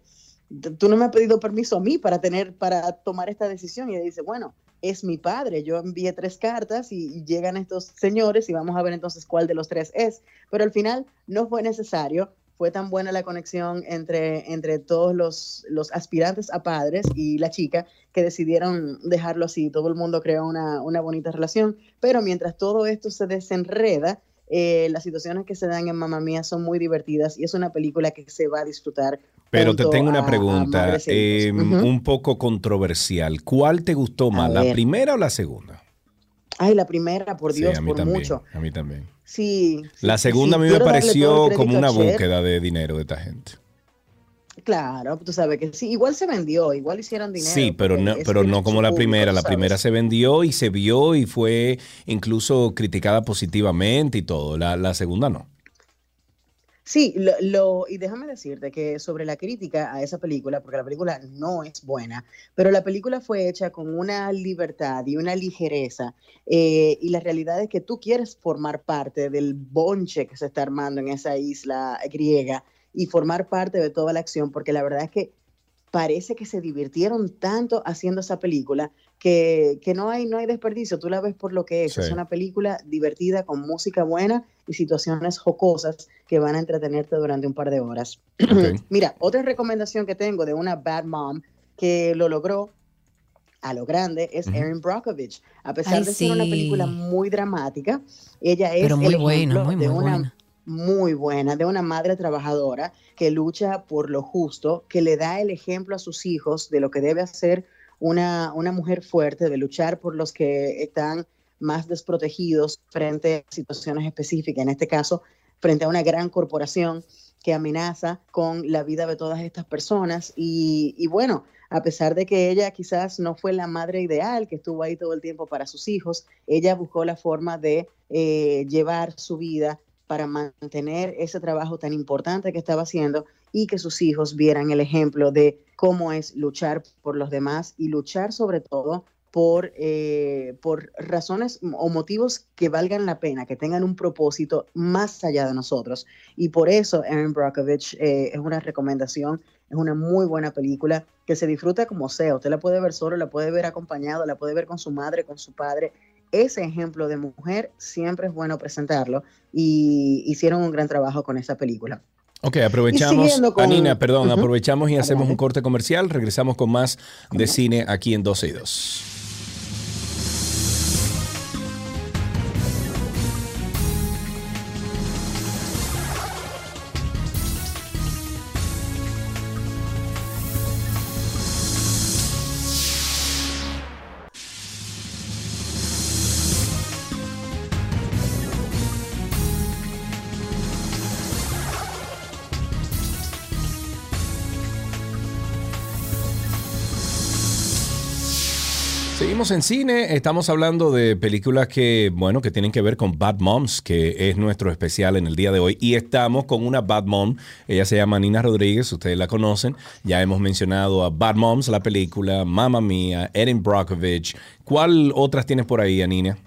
Tú no me has pedido permiso a mí para tener, para tomar esta decisión. Y ella dice, bueno, es mi padre. Yo envié tres cartas y, y llegan estos señores y vamos a ver entonces cuál de los tres es. Pero al final no fue necesario. Fue tan buena la conexión entre, entre todos los, los aspirantes a padres y la chica que decidieron dejarlo así. Todo el mundo creó una, una bonita relación. Pero mientras todo esto se desenreda, eh, las situaciones que se dan en Mamma Mía son muy divertidas y es una película que se va a disfrutar. Pero te tengo una a pregunta e eh. Ujú. un poco controversial. ¿Cuál te gustó más, la primera o la segunda? Ay, la primera, por Sí, Dios, a mí por también, mucho. A mí también. Sí. La sí, segunda a mí me pareció como una búsqueda de dinero de esta gente. Claro, tú sabes que sí, igual se vendió, igual hicieron dinero. Sí, pero porque no, pero no como la primera. La primera se vendió y se vio y fue incluso criticada positivamente y todo. La, la segunda no. Sí, lo, lo- y déjame decirte que sobre la crítica a esa película, porque la película no es buena, pero la película fue hecha con una libertad y una ligereza, eh, y la realidad es que tú quieres formar parte del bonche que se está armando en esa isla griega y formar parte de toda la acción, porque la verdad es que parece que se divirtieron tanto haciendo esa película que, que no, hay, no hay desperdicio. Tú la ves por lo que es. Sí. Es una película divertida, con música buena y situaciones jocosas que van a entretenerte durante un par de horas. *clears throat* Mira, otra recomendación que tengo de una bad mom que lo logró a lo grande es. Erin Brockovich. A pesar Ay, de ser una película muy dramática, ella es Pero muy el buena, muy, de muy una buena. Muy buena, de una madre trabajadora que lucha por lo justo, que le da el ejemplo a sus hijos de lo que debe hacer una, una mujer fuerte, de luchar por los que están más desprotegidos frente a situaciones específicas, en este caso, frente a una gran corporación que amenaza con la vida de todas estas personas. Y, bueno, a pesar de que ella quizás no fue la madre ideal, que estuvo ahí todo el tiempo para sus hijos, ella buscó la forma de eh, llevar su vida para mantener ese trabajo tan importante que estaba haciendo y que sus hijos vieran el ejemplo de cómo es luchar por los demás y luchar sobre todo por, eh, por razones o motivos que valgan la pena, que tengan un propósito más allá de nosotros. Y por eso Erin Brockovich eh, es una recomendación, es una muy buena película que se disfruta como sea. Usted la puede ver solo, la puede ver acompañado, la puede ver con su madre, con su padre. Ese ejemplo de mujer siempre es bueno presentarlo y hicieron un gran trabajo con esa película. Ok, aprovechamos, con- Anina, perdón, Ujú. aprovechamos y hacemos un corte comercial. Regresamos con más de cine aquí en 12 y 2. En cine, estamos hablando de películas que, bueno, que tienen que ver con Bad Moms, que es nuestro especial en el día de hoy. Y estamos con una Bad Mom, ella se llama Nina Rodríguez, ustedes la conocen. Ya hemos mencionado a Bad Moms, la película, Mamma Mía, Erin Brockovich. ¿Cuál otras tienes por ahí, Nina?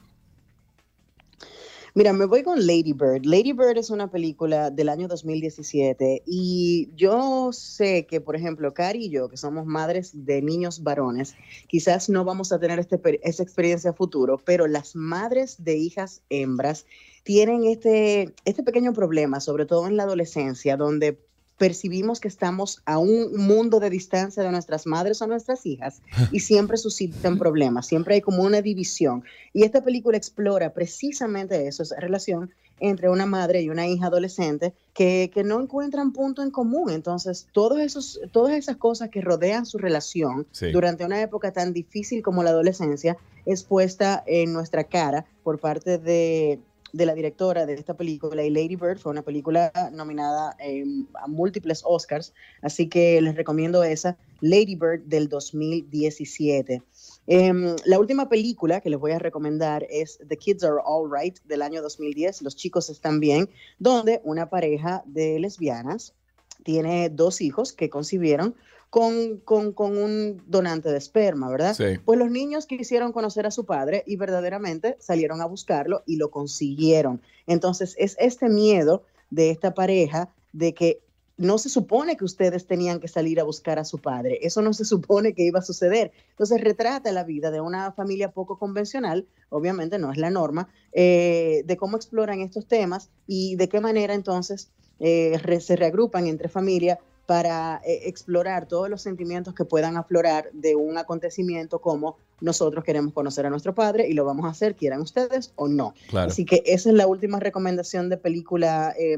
Mira, me voy con Lady Bird. Lady Bird es una película del año 2017 y yo sé que, por ejemplo, Cari y yo, que somos madres de niños varones, quizás no vamos a tener este, esa experiencia futuro, pero las madres de hijas hembras tienen este, este pequeño problema, sobre todo en la adolescencia, donde percibimos que estamos a un mundo de distancia de nuestras madres o nuestras hijas *laughs* y siempre suscitan problemas, siempre hay como una división. Y esta película explora precisamente eso, esa relación entre una madre y una hija adolescente que, que no encuentran punto en común. Entonces, todos esos, todas esas cosas que rodean su relación Sí. durante una época tan difícil como la adolescencia es puesta en nuestra cara por parte de, de la directora de esta película. Y Lady Bird fue una película nominada eh, a múltiples Oscars, así que les recomiendo esa, Lady Bird del 2017. Em, la última película que les voy a recomendar es The Kids Are All Right del año 2010, Los chicos están bien, donde una pareja de lesbianas tiene dos hijos que concibieron con, con, con un donante de esperma, ¿verdad? Sí. Pues los niños quisieron conocer a su padre y verdaderamente salieron a buscarlo y lo consiguieron. Entonces es este miedo de esta pareja de que no se supone que ustedes tenían que salir a buscar a su padre. Eso no se supone que iba a suceder. Entonces retrata la vida de una familia poco convencional, obviamente no es la norma, eh, de cómo exploran estos temas y de qué manera entonces eh, re- se reagrupan entre familia para eh, explorar todos los sentimientos que puedan aflorar de un acontecimiento como nosotros queremos conocer a nuestro padre y lo vamos a hacer, quieran ustedes o no. Claro. Así que esa es la última recomendación de película eh,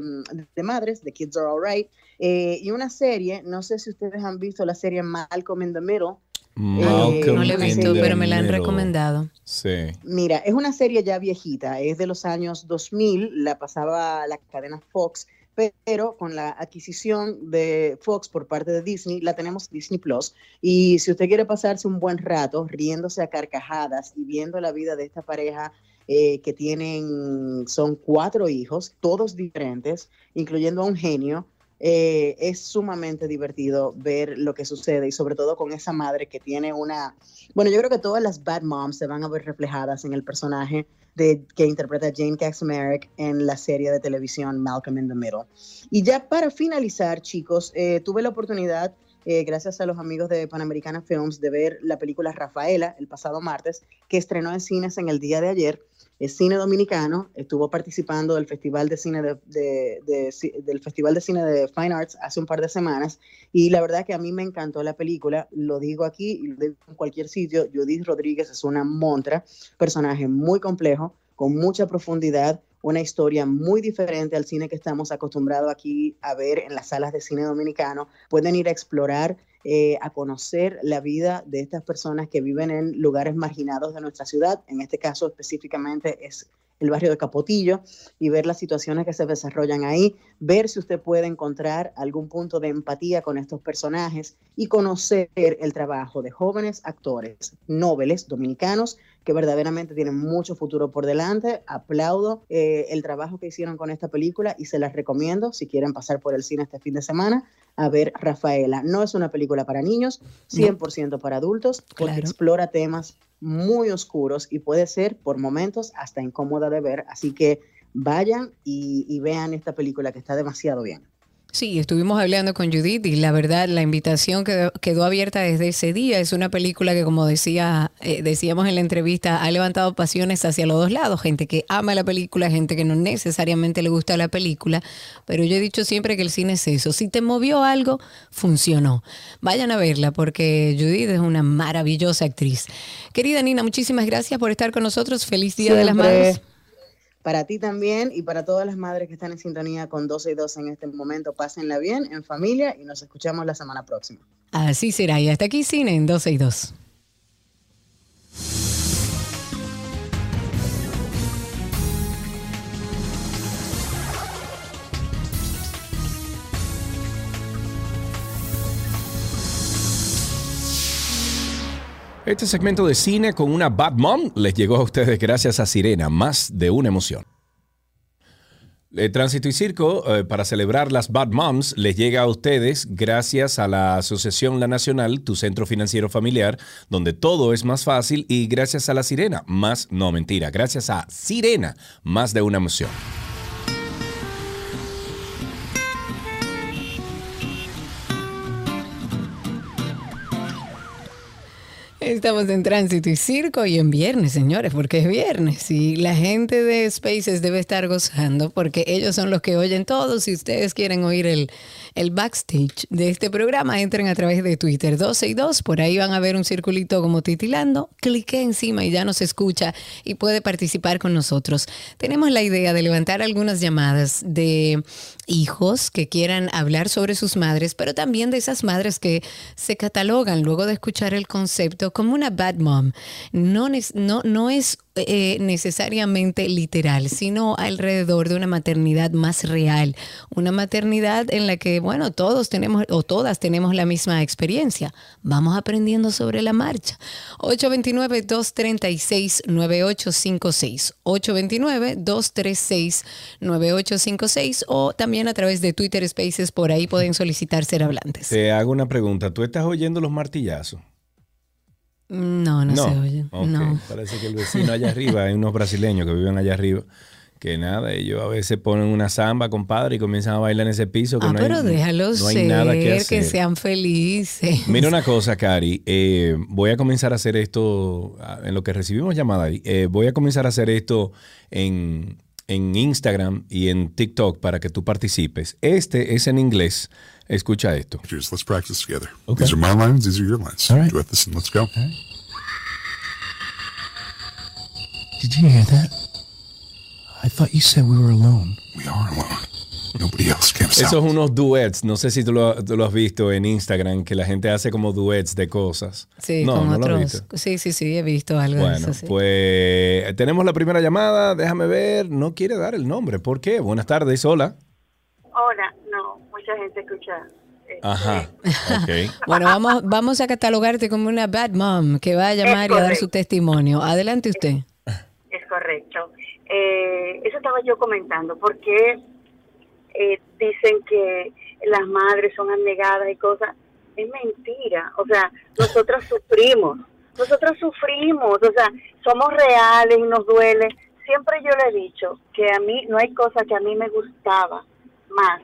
de madres, The Kids Are Alright. Eh, y una serie, no sé si ustedes han visto la serie Malcolm in the Middle. Malcolm no la he visto, pero me la han recomendado. Sí. Mira, es una serie ya viejita, es de los años 2000, la pasaba la cadena Fox, pero con la adquisición de Fox por parte de Disney, la tenemos Disney Plus. Y si usted quiere pasarse un buen rato riéndose a carcajadas y viendo la vida de esta pareja eh, que tienen, son cuatro hijos, todos diferentes, incluyendo a un genio, eh, es sumamente divertido ver lo que sucede y sobre todo con esa madre que tiene una, bueno, yo creo que todas las bad moms se van a ver reflejadas en el personaje de, que interpreta Jane Kaczmarek en la serie de televisión Malcolm in the Middle. Y ya para finalizar, chicos, eh, tuve la oportunidad, eh, gracias a los amigos de Panamericana Films, de ver la película Rafaela el pasado martes, que estrenó en cines en el día de ayer. Es cine dominicano, estuvo participando del Festival de Cine de, del Festival de Cine de Fine Arts hace un par de semanas y la verdad que a mí me encantó la película, lo digo aquí y lo digo en cualquier sitio, Judith Rodríguez es una montra, personaje muy complejo, con mucha profundidad, una historia muy diferente al cine que estamos acostumbrados aquí a ver en las salas de cine dominicano. Pueden ir a explorar, eh, a conocer la vida de estas personas que viven en lugares marginados de nuestra ciudad. En este caso específicamente es el barrio de Capotillo y ver las situaciones que se desarrollan ahí, ver si usted puede encontrar algún punto de empatía con estos personajes y conocer el trabajo de jóvenes actores nobles dominicanos que verdaderamente tienen mucho futuro por delante. Aplaudo eh, el trabajo que hicieron con esta película y se las recomiendo si quieren pasar por el cine este fin de semana a ver Rafaela. No es una película para niños, 100% para adultos, porque Claro. explora temas muy oscuros y puede ser por momentos hasta incómoda de ver. Así que vayan y, y vean esta película que está demasiado bien. Sí, estuvimos hablando con Judith y la verdad la invitación quedó, quedó abierta desde ese día. Es una película que, como decía, eh, decíamos en la entrevista, ha levantado pasiones hacia los dos lados. Gente que ama la película, gente que no necesariamente le gusta la película. Pero yo he dicho siempre que el cine es eso. Si te movió algo, funcionó. Vayan a verla porque Judith es una maravillosa actriz. Querida Nina, muchísimas gracias por estar con nosotros. Feliz Día de las. Madres. Para ti también y para todas las madres que están en sintonía con 12 y 2 en este momento, pásenla bien en familia y nos escuchamos la semana próxima. Así será. Y hasta aquí cine en 12 y 2. Este segmento de cine con una Bad Mom les llegó a ustedes gracias a Sirena, más de una emoción. Eh, Tránsito y Circo, eh, para celebrar las Bad Moms, les llega a ustedes gracias a la Asociación La Nacional, tu centro financiero familiar, donde todo es más fácil, y gracias a la Sirena, más, no mentira, gracias a Sirena, más de una emoción. Estamos en tránsito y circo y en viernes, señores, porque es viernes y la gente de Spaces debe estar gozando porque ellos son los que oyen todo. Si ustedes quieren oír el, el backstage de este programa, entren a través de Twitter 12 y 2, por ahí van a ver un circulito como titilando, clique encima y ya nos escucha y puede participar con nosotros. Tenemos la idea de levantar algunas llamadas de hijos que quieran hablar sobre sus madres, pero también de esas madres que se catalogan luego de escuchar el concepto como una bad mom. No, nes- no, no es eh, necesariamente literal, sino alrededor de una maternidad más real, una maternidad en la que, bueno, todos tenemos o todas tenemos la misma experiencia. Vamos aprendiendo sobre la marcha. 829-236-9856. 829-236-9856 o también a través de Twitter Spaces, por ahí pueden solicitar ser hablantes. Te hago una pregunta, ¿tú estás oyendo los martillazos? No, no, se oyen. Ok, No. Parece que el vecino allá arriba, hay unos brasileños que viven allá arriba, que nada, ellos a veces ponen una samba, compadre, y comienzan a bailar en ese piso. Que Ah, no hay- pero déjalos no hay ser, nada que que, hacer. sean felices. Mira una *laughs* cosa, Cari. eh, voy a comenzar a hacer esto ah, en lo que recibimos llamada ahí. eh, voy a comenzar a hacer esto en, en Instagram y en TikTok para que tú participes. Este es en inglés. Escucha esto. Let's practice together. These are my lines, these are your lines. Duet this and let's go. Did you hear that? I thought you said we were alone. We are alone. Nobody else camps Esos out. son unos duets. No sé si tú lo, tú lo has visto en Instagram, que la gente hace como duets de cosas. Sí, no, con no lo has otros. visto. Sí, sí, sí, he visto algo de Bueno, eso. sí. pues tenemos la primera llamada. Déjame ver. No quiere dar el nombre. ¿Por qué? Buenas tardes. Hola. Hola, no, mucha gente escucha. eh, Ajá. Ok. *laughs* Bueno, vamos, vamos a catalogarte como una bad mom que va a llamar y a dar su testimonio. Adelante usted. Es correcto. Eh, eso estaba yo comentando, porque eh, dicen que las madres son abnegadas y cosas. Es mentira. O sea, nosotras sufrimos. Nosotros sufrimos. O sea, somos reales y nos duele. Siempre yo le he dicho que a mí no hay cosa que a mí me gustaba más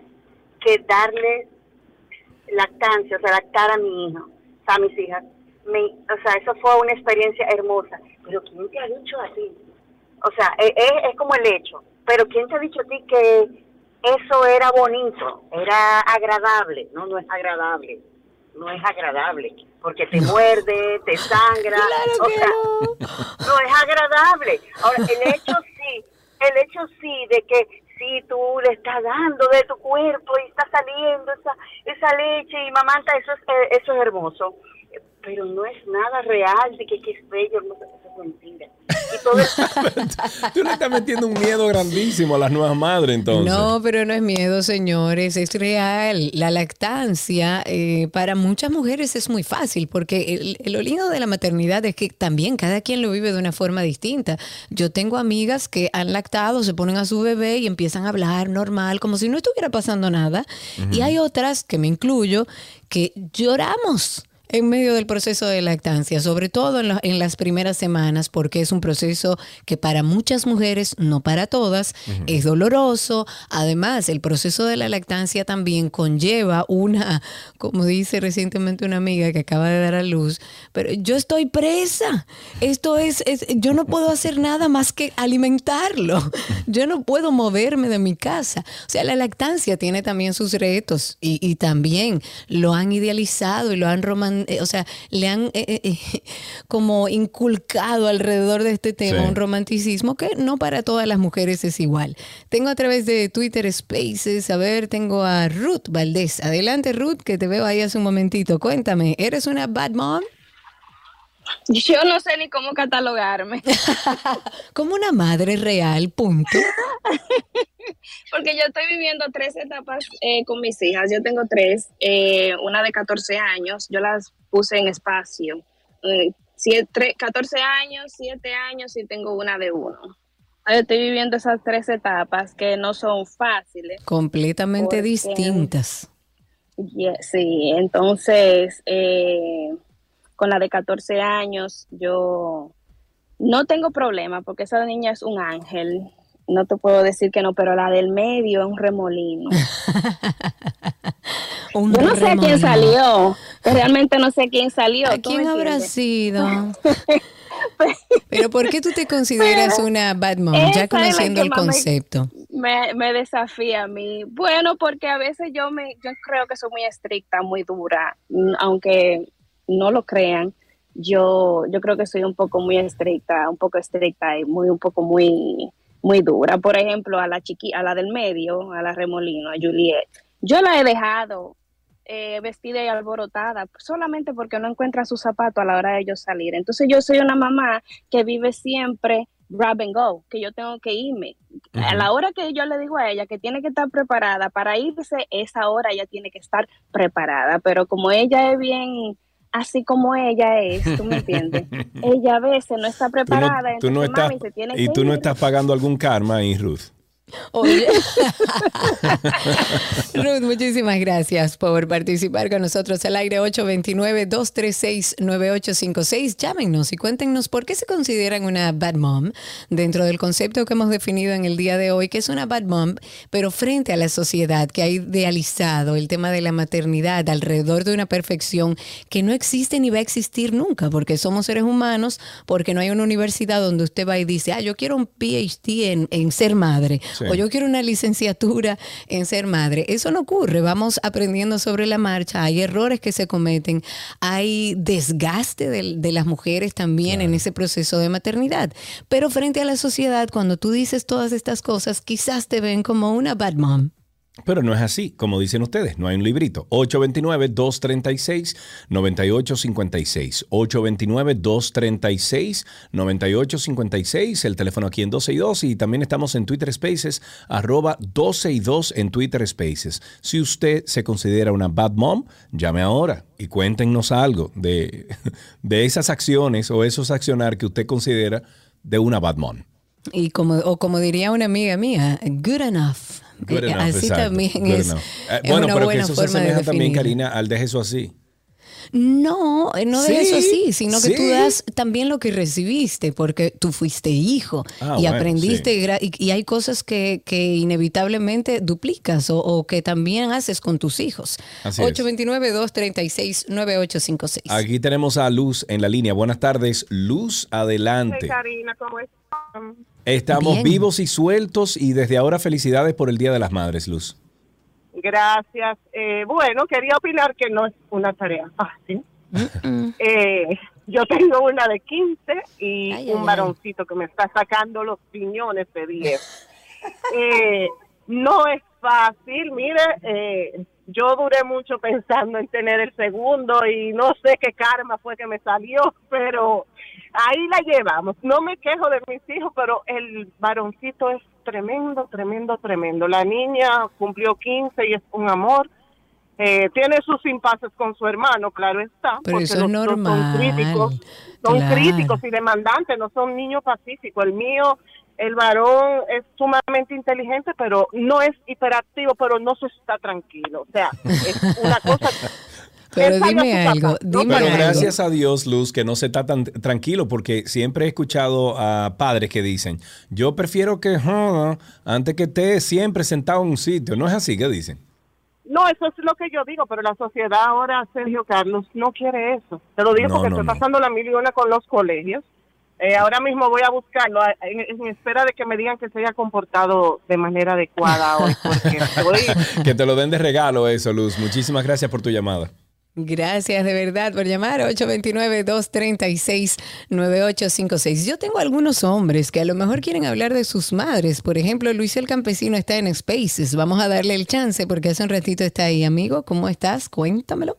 que darle lactancia, o sea, lactar a mi hijo, a mis hijas. Me- o sea, eso fue una experiencia hermosa. Pero ¿quién te ha dicho a ti? O sea, e- es, es como el hecho. Pero ¿quién te ha dicho a ti que eso era bonito, era agradable? No, no es agradable. No es agradable. Porque te muerde, te sangra. *laughs* o sea, no es agradable. Ahora, el hecho sí, el hecho sí de que si tú le estás dando de tu cuerpo y está saliendo esa, esa leche y mamanta, eso es, eh, eso es hermoso. Pero no es nada real de que, que es bello, hermoso, eso es mentira. Y todo el- *laughs* Tú le estás metiendo un miedo grandísimo a las nuevas madres, entonces. No, pero no es miedo, señores, es real. La lactancia eh, para muchas mujeres es muy fácil porque el, el- lo lindo de la maternidad es que también cada quien lo vive de una forma distinta. Yo tengo amigas que han lactado, se ponen a su bebé y empiezan a hablar normal, como si no estuviera pasando nada. Y hay otras, que me incluyo, que lloramos en medio del proceso de lactancia, sobre todo en, la- en las primeras semanas, porque es un proceso que para muchas mujeres, no para todas, es doloroso. Además, el proceso de la lactancia también conlleva una, como dice recientemente una amiga que acaba de dar a luz, pero yo estoy presa. Esto es, es yo no puedo hacer nada más que alimentarlo. Yo no puedo moverme de mi casa. O sea, la lactancia tiene también sus retos y, y también lo han idealizado y lo han eh, o sea, le han eh, eh, eh, *laughs* como inculcado alrededor de este tema Sí. un romanticismo que no para todas las mujeres es igual. Tengo a través de Twitter Spaces, a ver, tengo a Ruth Valdés. Adelante, Ruth, que te veo ahí hace un momentito. Cuéntame, ¿eres una bad mom? Yo no sé ni cómo catalogarme. *laughs* Como una madre real, punto. *laughs* *laughs* Porque yo estoy viviendo tres etapas eh, con mis hijas. Yo tengo tres, eh, una de 14 años, yo las puse en espacio. Eh, siete, 14 años, 7 años y tengo una de uno. Estoy viviendo esas tres etapas que no son fáciles. Completamente Porque- distintas. Ye- sí, entonces eh, con la de 14 años yo no tengo problema porque esa niña es un ángel. No te puedo decir que no, pero la del medio es un remolino. *laughs* Un yo no sé a quién salió. Realmente no sé quién salió. ¿A ¿tú quién habrá entiendes? sido? *laughs* Pero ¿por qué tú te consideras una bad mom? Ya conociendo el concepto. me, me desafía a mí. Bueno, porque a veces yo me, yo creo que soy muy estricta, muy dura, mm, aunque no lo crean. Yo, yo creo que soy un poco muy estricta, un poco estricta y muy, un poco muy, muy dura. Por ejemplo, a la chiqui, a la del medio, a la remolino, a Juliet, yo la he dejado eh, vestida y alborotada solamente porque no encuentra su zapato a la hora de ellos salir. Entonces yo soy una mamá que vive siempre grab and go, que yo tengo que irme. A la hora que yo le digo a ella que tiene que estar preparada para irse, esa hora ella tiene que estar preparada. Pero como ella es bien así como ella es, tú me entiendes, *laughs* ella a veces no está Tú no, preparada, tú no estás, mami se tiene y que tú no estás pagando algún karma ahí, Ruth. *laughs* Ruth, muchísimas gracias por participar con nosotros al aire 829-236-9856. Llámenos y cuéntenos por qué se consideran una bad mom dentro del concepto que hemos definido en el día de hoy, que es una bad mom, pero frente a la sociedad que ha idealizado el tema de la maternidad alrededor de una perfección que no existe ni va a existir nunca, porque somos seres humanos, porque no hay una universidad donde usted va y dice, ah, yo quiero un PhD en, en ser madre, Sí. o yo quiero una licenciatura en ser madre. Eso no ocurre, vamos aprendiendo sobre la marcha, hay errores que se cometen, hay desgaste de, las mujeres también en ese proceso de maternidad. Pero frente a la sociedad, cuando tú dices todas estas cosas, quizás te ven como una bad mom. Pero no es así, como dicen ustedes, no hay un librito. 829-236-9856. 829-236-9856, el teléfono aquí en 12 y 2 y también estamos en Twitter Spaces, arroba 12 y 2 en Twitter Spaces. Si usted se considera una bad mom, llame ahora y cuéntenos algo de, de esas acciones o esos accionar que usted considera de una bad mom. Y como, o como diría una amiga mía, good enough. Good Eh, enough, Así exacto, también good es, enough. Eh, es bueno, una pero que buena eso se de asemeja también. Karina, al deje eso así. No, eh, no de Sí, eso así, sino que tú das también lo que recibiste, porque tú fuiste hijo Ah, y bueno, aprendiste, y, y hay cosas que, que inevitablemente duplicas o, o que también haces con tus hijos. Así es. 829-236-9856. Aquí tenemos a Luz en la línea. Buenas tardes, Luz, adelante. Karina, ¿cómo estás? Estamos Bien. vivos y sueltos y desde ahora felicidades por el Día de las Madres, Luz. Gracias. Eh, bueno, quería opinar que no es una tarea fácil. Eh, yo tengo una de 15 y Ay, un ay, varoncito que me está sacando los piñones de 10. Eh, no es fácil, mire, eh, yo duré mucho pensando en tener el segundo y no sé qué karma fue que me salió, pero ahí la llevamos. No me quejo de mis hijos, pero el varoncito es tremendo, tremendo, tremendo. La niña cumplió 15 y es un amor. Eh, tiene sus impases con su hermano, claro está. Pero porque eso es normal, Son críticos, son claro. críticos y demandantes, no son niños pacíficos. El mío, el varón es sumamente inteligente, pero no es hiperactivo, pero no se está tranquilo. O sea, es una *laughs* cosa. Pero dime algo, Pero algo. gracias a Dios, Luz, que no se está tan tranquilo, porque siempre he escuchado a padres que dicen, yo prefiero que joda antes que esté siempre sentado en un sitio. ¿No es así que dicen? No, eso es lo que yo digo, pero la sociedad ahora, Sergio Carlos, no quiere eso. Te lo digo No, porque no, estoy no. pasando la miliona con los colegios. Eh, ahora mismo voy a buscarlo en, en espera de que me digan que se haya comportado de manera adecuada hoy, porque *laughs* estoy- Que te lo den de regalo eso, Luz. Muchísimas gracias por tu llamada. Gracias de verdad por llamar 829-236-9856. Yo tengo algunos hombres que a lo mejor quieren hablar de sus madres. Por ejemplo, Luis el Campesino está en Spaces. Vamos a darle el chance porque hace un ratito está ahí. Amigo, ¿cómo estás? Cuéntamelo.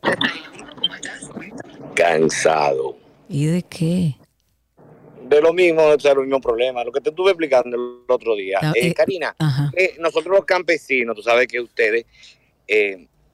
Cansado. ¿Y de qué? De lo mismo, o sea, los mismos problemas. Lo que te estuve explicando el otro día. Ah, Eh, eh, Karina, eh, nosotros los campesinos, tú sabes que ustedes,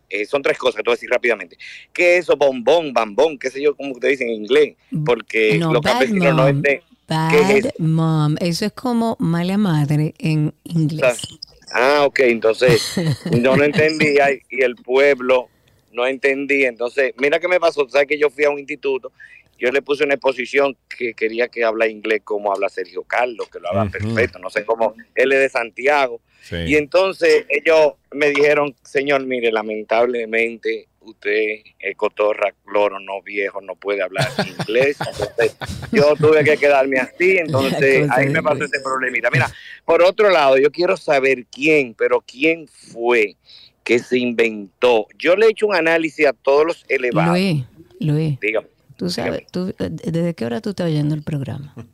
eh, son tres cosas que te voy a decir rápidamente. ¿Qué es eso? Bombón, bambón, qué sé yo, como ustedes dicen en inglés. Porque No, los campesinos no entienden. Bad ¿Qué es mom. Eso es como mala madre en inglés. Ah, ok, entonces *laughs* yo no entendía y y el pueblo no entendía. Entonces, mira qué me pasó. ¿Sabes que yo fui a un instituto? Yo le puse una exposición que quería que habla inglés como habla Sergio Carlos, que lo habla perfecto. No sé cómo, él es de Santiago. Sí. Y entonces ellos me dijeron, señor, mire, lamentablemente usted es cotorra, cloro, no viejo, no puede hablar *laughs* inglés. Entonces yo tuve que quedarme así, *laughs* entonces ahí me pasó ese problemita. Mira, por otro lado, yo quiero saber quién, pero quién fue que se inventó. Yo le he hecho un análisis a todos los elevados. Luis, Luis, Dígame. Tú sabes, tú, eh, ¿desde qué hora tú estás oyendo el programa? *laughs*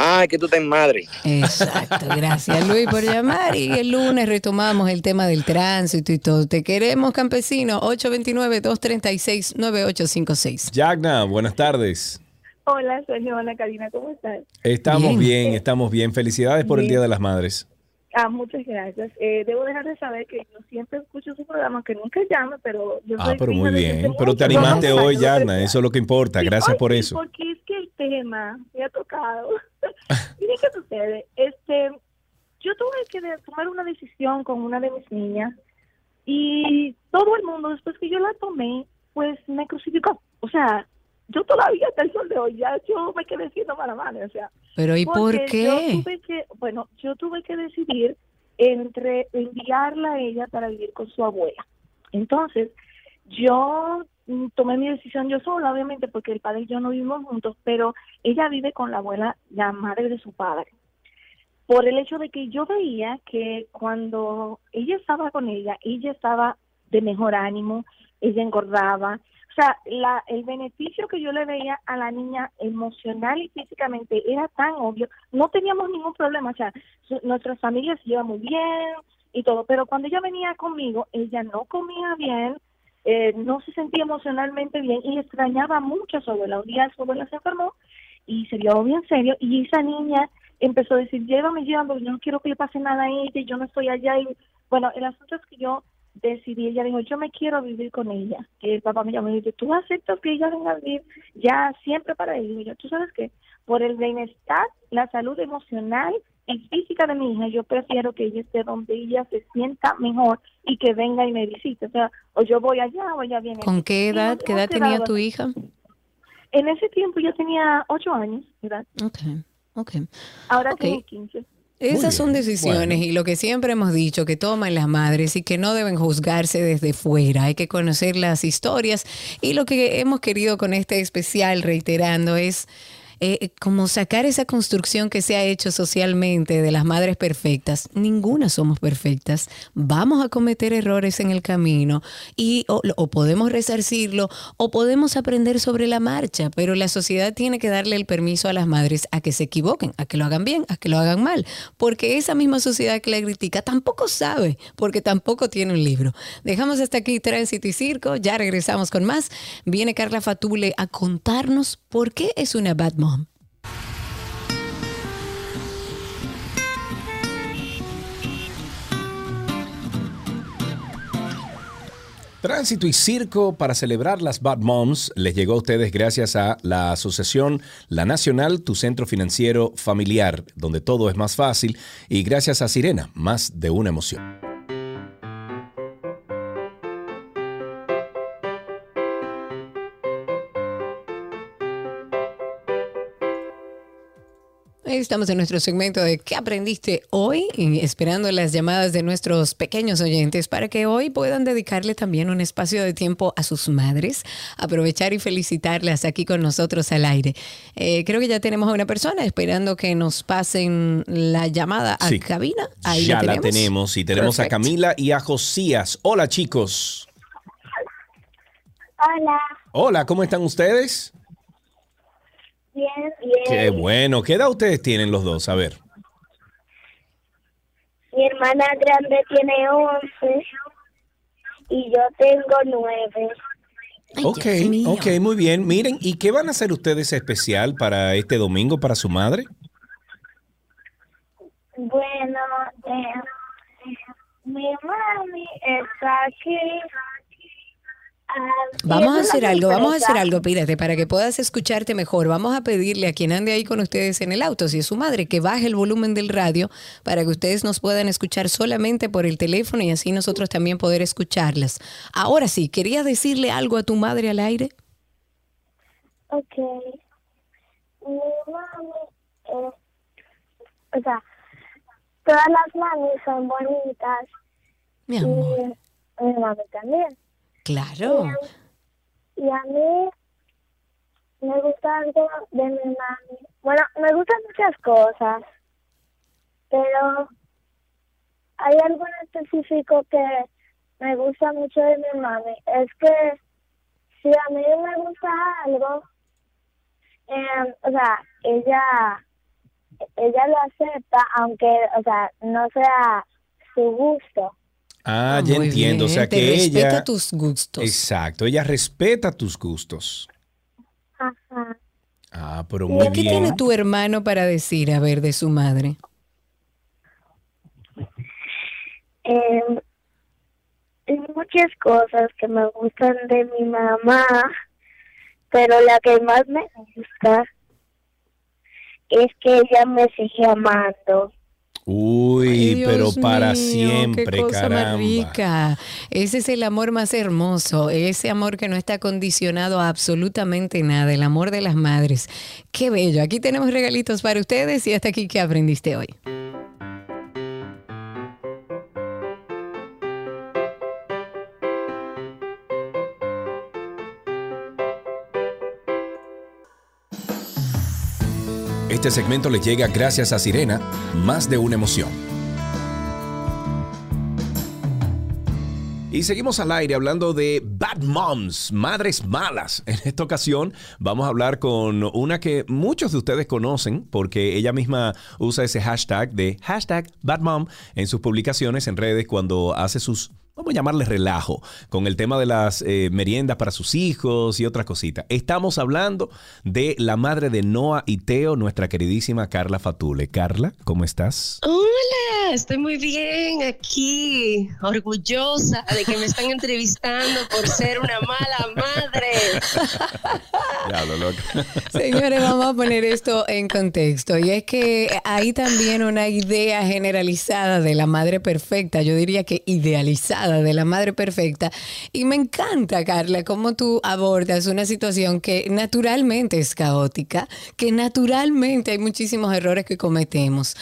Ah, es que tú estás en madre. Exacto, gracias Luis por llamar y el lunes retomamos el tema del tránsito y todo. Te queremos, campesino, 829-236-9856. Yagna, buenas tardes. Hola, soy Ana Karina, ¿cómo estás? Estamos bien, estamos bien. Felicidades por el. Día de las Madres. Ah, muchas gracias. Eh, debo dejar de saber que yo siempre escucho su programa, que nunca llame, pero yo Ah, soy pero muy bien. Pero te animaste hoy, ver, Yagna. Eso es lo que importa. Gracias por eso. Porque es que el tema me ha tocado. *laughs* *laughs* Miren qué sucede. Este, yo tuve que tomar una decisión con una de mis niñas y todo el mundo, después que yo la tomé, pues me crucificó. O sea, yo todavía hasta el sol de hoy, ya yo me quedé siendo mala madre. O sea, Pero ¿y por qué? Yo tuve que, bueno, yo tuve que decidir entre enviarla a ella para vivir con su abuela. Entonces, yo mm, tomé mi decisión yo sola, obviamente, porque el padre y yo no vivimos juntos, pero ella vive con la abuela, la madre de su padre. Por el hecho de que yo veía que cuando ella estaba con ella, ella estaba de mejor ánimo, ella engordaba. Sea, la, el beneficio que yo le veía a la niña emocional y físicamente era tan obvio. No teníamos ningún problema, o sea, su- nuestras familias se llevan muy bien y todo, pero cuando ella venía conmigo, ella no comía bien, eh, no se sentía emocionalmente bien y extrañaba mucho a su abuela. Un día su abuela se enfermó y se vio bien serio y esa niña empezó a decir, llévame, llévame, yo no quiero que le pase nada a ella, yo no estoy allá. Y bueno, el asunto es que yo decidí, ella dijo, yo me quiero vivir con ella. Que el papá me llamó y dijo, tú aceptas que ella venga a vivir ya siempre para ella. Y yo, tú sabes qué, por el bienestar, la salud emocional y física de mi hija, yo prefiero que ella esté donde ella se sienta mejor y que venga y me visite. O sea, o yo voy allá o ella viene. ¿Con qué edad, qué edad tenía tu hija? En ese tiempo yo tenía ocho años, ¿verdad? Ok, ok. Ahora tengo 15. Esas son decisiones y lo que siempre hemos dicho que toman las madres y que no deben juzgarse desde fuera. Hay que conocer las historias y lo que hemos querido con este especial, reiterando, es eh, como sacar esa construcción que se ha hecho socialmente de las madres perfectas. Ninguna somos perfectas. Vamos a cometer errores en el camino y o, o podemos resarcirlo o podemos aprender sobre la marcha, pero la sociedad tiene que darle el permiso a las madres a que se equivoquen, a que lo hagan bien, a que lo hagan mal, porque esa misma sociedad que la critica tampoco sabe, porque tampoco tiene un libro. Dejamos hasta aquí Tránsito y Circo, ya regresamos con más. Viene Carla Fatule a contarnos por qué es una bad mom. Tránsito y circo para celebrar las Bad Moms les llegó a ustedes gracias a la asociación La Nacional, tu centro financiero familiar, donde todo es más fácil, y gracias a Sirena, más de una emoción. Estamos en nuestro segmento de ¿Qué aprendiste hoy? Y esperando las llamadas de nuestros pequeños oyentes para que hoy puedan dedicarle también un espacio de tiempo a sus madres, aprovechar y felicitarlas aquí con nosotros al aire. Eh, creo que ya tenemos a una persona esperando que nos pasen la llamada a Sí. cabina. Ahí ya la la tenemos. y tenemos a. Camila y a Josías. Hola chicos. Hola, Hola, ¿cómo están ustedes? Bien, bien. Qué bueno. ¿Qué edad ustedes tienen los dos? A ver. Mi hermana grande tiene 11 y yo tengo 9. ok, ok, muy bien. Miren, ¿y qué van a hacer ustedes especial para este domingo para su madre? Bueno, eh, mi mami está aquí. Vamos a hacer algo, vamos a hacer algo, pírate, para que puedas escucharte mejor. Vamos a pedirle a quien ande ahí con ustedes en el auto, si es su madre, que baje el volumen del radio para que ustedes nos puedan escuchar solamente por el teléfono y así nosotros también poder escucharlas. Ahora sí, ¿querías decirle algo a tu madre al aire? Ok. Mi mami, eh, o sea, todas las mamis son bonitas. Mi Y mi mami también. Claro. Y a mí me gusta algo de mi mami. Bueno, me gustan muchas cosas, pero hay algo en específico que me gusta mucho de mi mami. Es que si a mí me gusta algo, eh, o sea, ella, ella lo acepta, aunque, o sea, no sea su gusto. Ah, ya muy entiendo. o bien, sea te que ella. respeta tus gustos. Exacto, ella respeta tus gustos. Ajá. Ah, pero muy ¿Y qué bien. tiene tu hermano para decir, a ver, de su madre? Eh, hay muchas cosas que me gustan de mi mamá, pero la que más me gusta es que ella me sigue amando. Uy, Ay, pero para mío, siempre, qué cosa caramba. más rica. Ese es el amor más hermoso, ese amor que no está condicionado a absolutamente nada, el amor de las madres. Qué bello. Aquí tenemos regalitos para ustedes y hasta aquí qué aprendiste hoy. Este segmento le llega gracias a Sirena, más de una emoción. Y seguimos al aire hablando de bad moms, madres malas. *laughs* En esta ocasión vamos a hablar con una que muchos de ustedes conocen porque ella misma usa ese hashtag de hashtag bad mom en sus publicaciones en redes cuando hace sus, vamos a llamarle relajo, con el tema de las eh, meriendas para sus hijos y otras cositas. Estamos hablando de la madre de Noah y Teo, nuestra queridísima Carla Fatule. Carla, ¿cómo estás? Hola, estoy muy bien aquí, orgullosa de que me están *laughs* entrevistando por ser una mala madre. *laughs* Diablo, loca. Señores, vamos a poner esto en contexto. Y es que hay también una idea generalizada de la madre perfecta, yo diría que idealizada de la madre perfecta. Y me encanta, Carla, cómo tú abordas una situación que naturalmente es caótica, que naturalmente hay muchísimos errores que cometemos.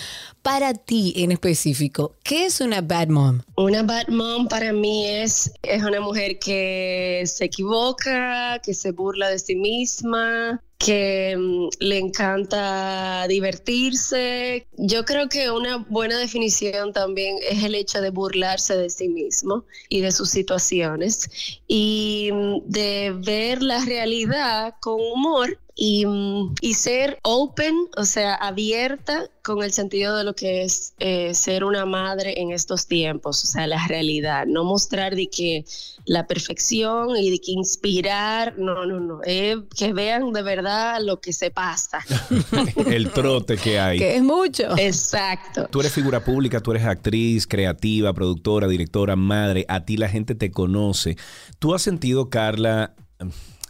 Para ti en específico, ¿qué es una bad mom? Una bad mom para mí es, es una mujer que se equivoca, que se burla de sí misma, que mm, le encanta divertirse. Yo creo que una buena definición también es el hecho de burlarse de sí mismo y de sus situaciones y mm, de ver la realidad con humor y, mm, y ser open, o sea, abierta con el sentido de lo que es eh, ser una madre en estos tiempos, o sea, la realidad, no mostrar de que la perfección y de que inspirar, no, no, no, eh, que vean de verdad lo que se pasa. *laughs* El trote que hay. Que es mucho. Exacto. Tú eres figura pública, tú eres actriz, creativa, productora, directora, madre. A ti la gente te conoce. ¿Tú has sentido, Carla,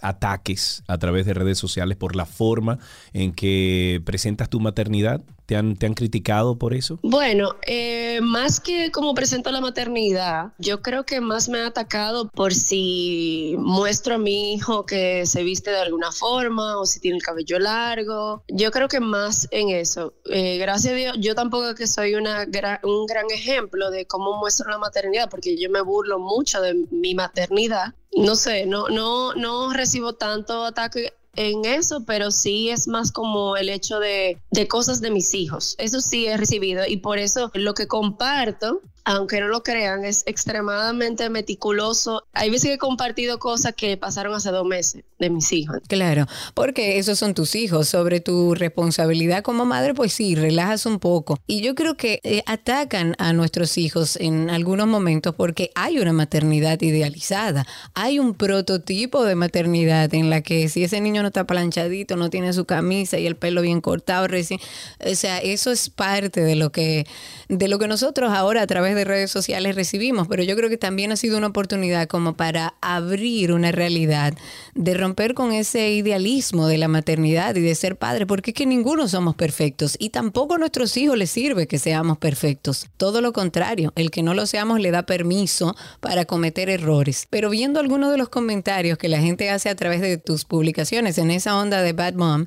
ataques a través de redes sociales por la forma en que presentas tu maternidad? ¿Te han, te han criticado por eso? Bueno, eh, más que como presento la maternidad, yo creo que más me ha atacado por si muestro a mi hijo que se viste de alguna forma o si tiene el cabello largo. Yo creo que más en eso. Eh, gracias a Dios, yo tampoco que soy una gra- un gran ejemplo de cómo muestro la maternidad, porque yo me burlo mucho de mi maternidad. No sé, no, no, no recibo tanto ataque en eso, pero sí es más como el hecho de, de cosas de mis hijos. Eso sí he recibido y por eso lo que comparto, aunque no lo crean, es extremadamente meticuloso. Hay veces que he compartido cosas que pasaron hace dos meses de mis hijos. Claro, porque esos son tus hijos. Sobre tu responsabilidad como madre, pues sí, relajas un poco. Y yo creo que eh, atacan a nuestros hijos en algunos momentos porque hay una maternidad idealizada. Hay un prototipo de maternidad en la que si ese niño no está planchadito, no tiene su camisa y el pelo bien cortado recién, o sea, eso es parte de lo que de lo que nosotros ahora a través de redes sociales recibimos, pero yo creo que también ha sido una oportunidad como para abrir una realidad, de romper con ese idealismo de la maternidad y de ser padre, porque es que ninguno somos perfectos y tampoco a nuestros hijos les sirve que seamos perfectos. Todo lo contrario, el que no lo seamos le da permiso para cometer errores. Pero viendo algunos de los comentarios que la gente hace a través de tus publicaciones en esa onda de Bad Mom,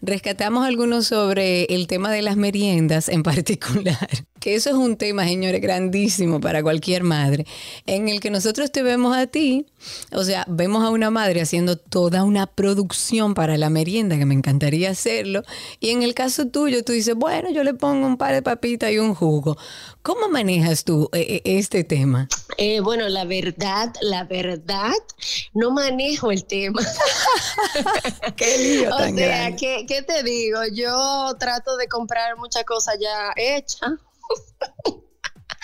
rescatamos algunos sobre el tema de las meriendas en *laughs* particular, que eso es un tema, señores, grandísimo para cualquier madre, en el que nosotros te vemos a ti, o sea, vemos a una madre haciendo toda una producción para la merienda, que me encantaría hacerlo, y en el caso tuyo tú dices, bueno, yo le pongo un par de papitas y un jugo. ¿Cómo manejas tú eh, eh, este tema? Eh, bueno, la verdad, la verdad, no manejo el tema. *laughs* Qué lío *laughs* o tan sea, grande. ¿qué, ¿qué te digo? Yo trato de comprar muchas cosas ya hechas. *laughs*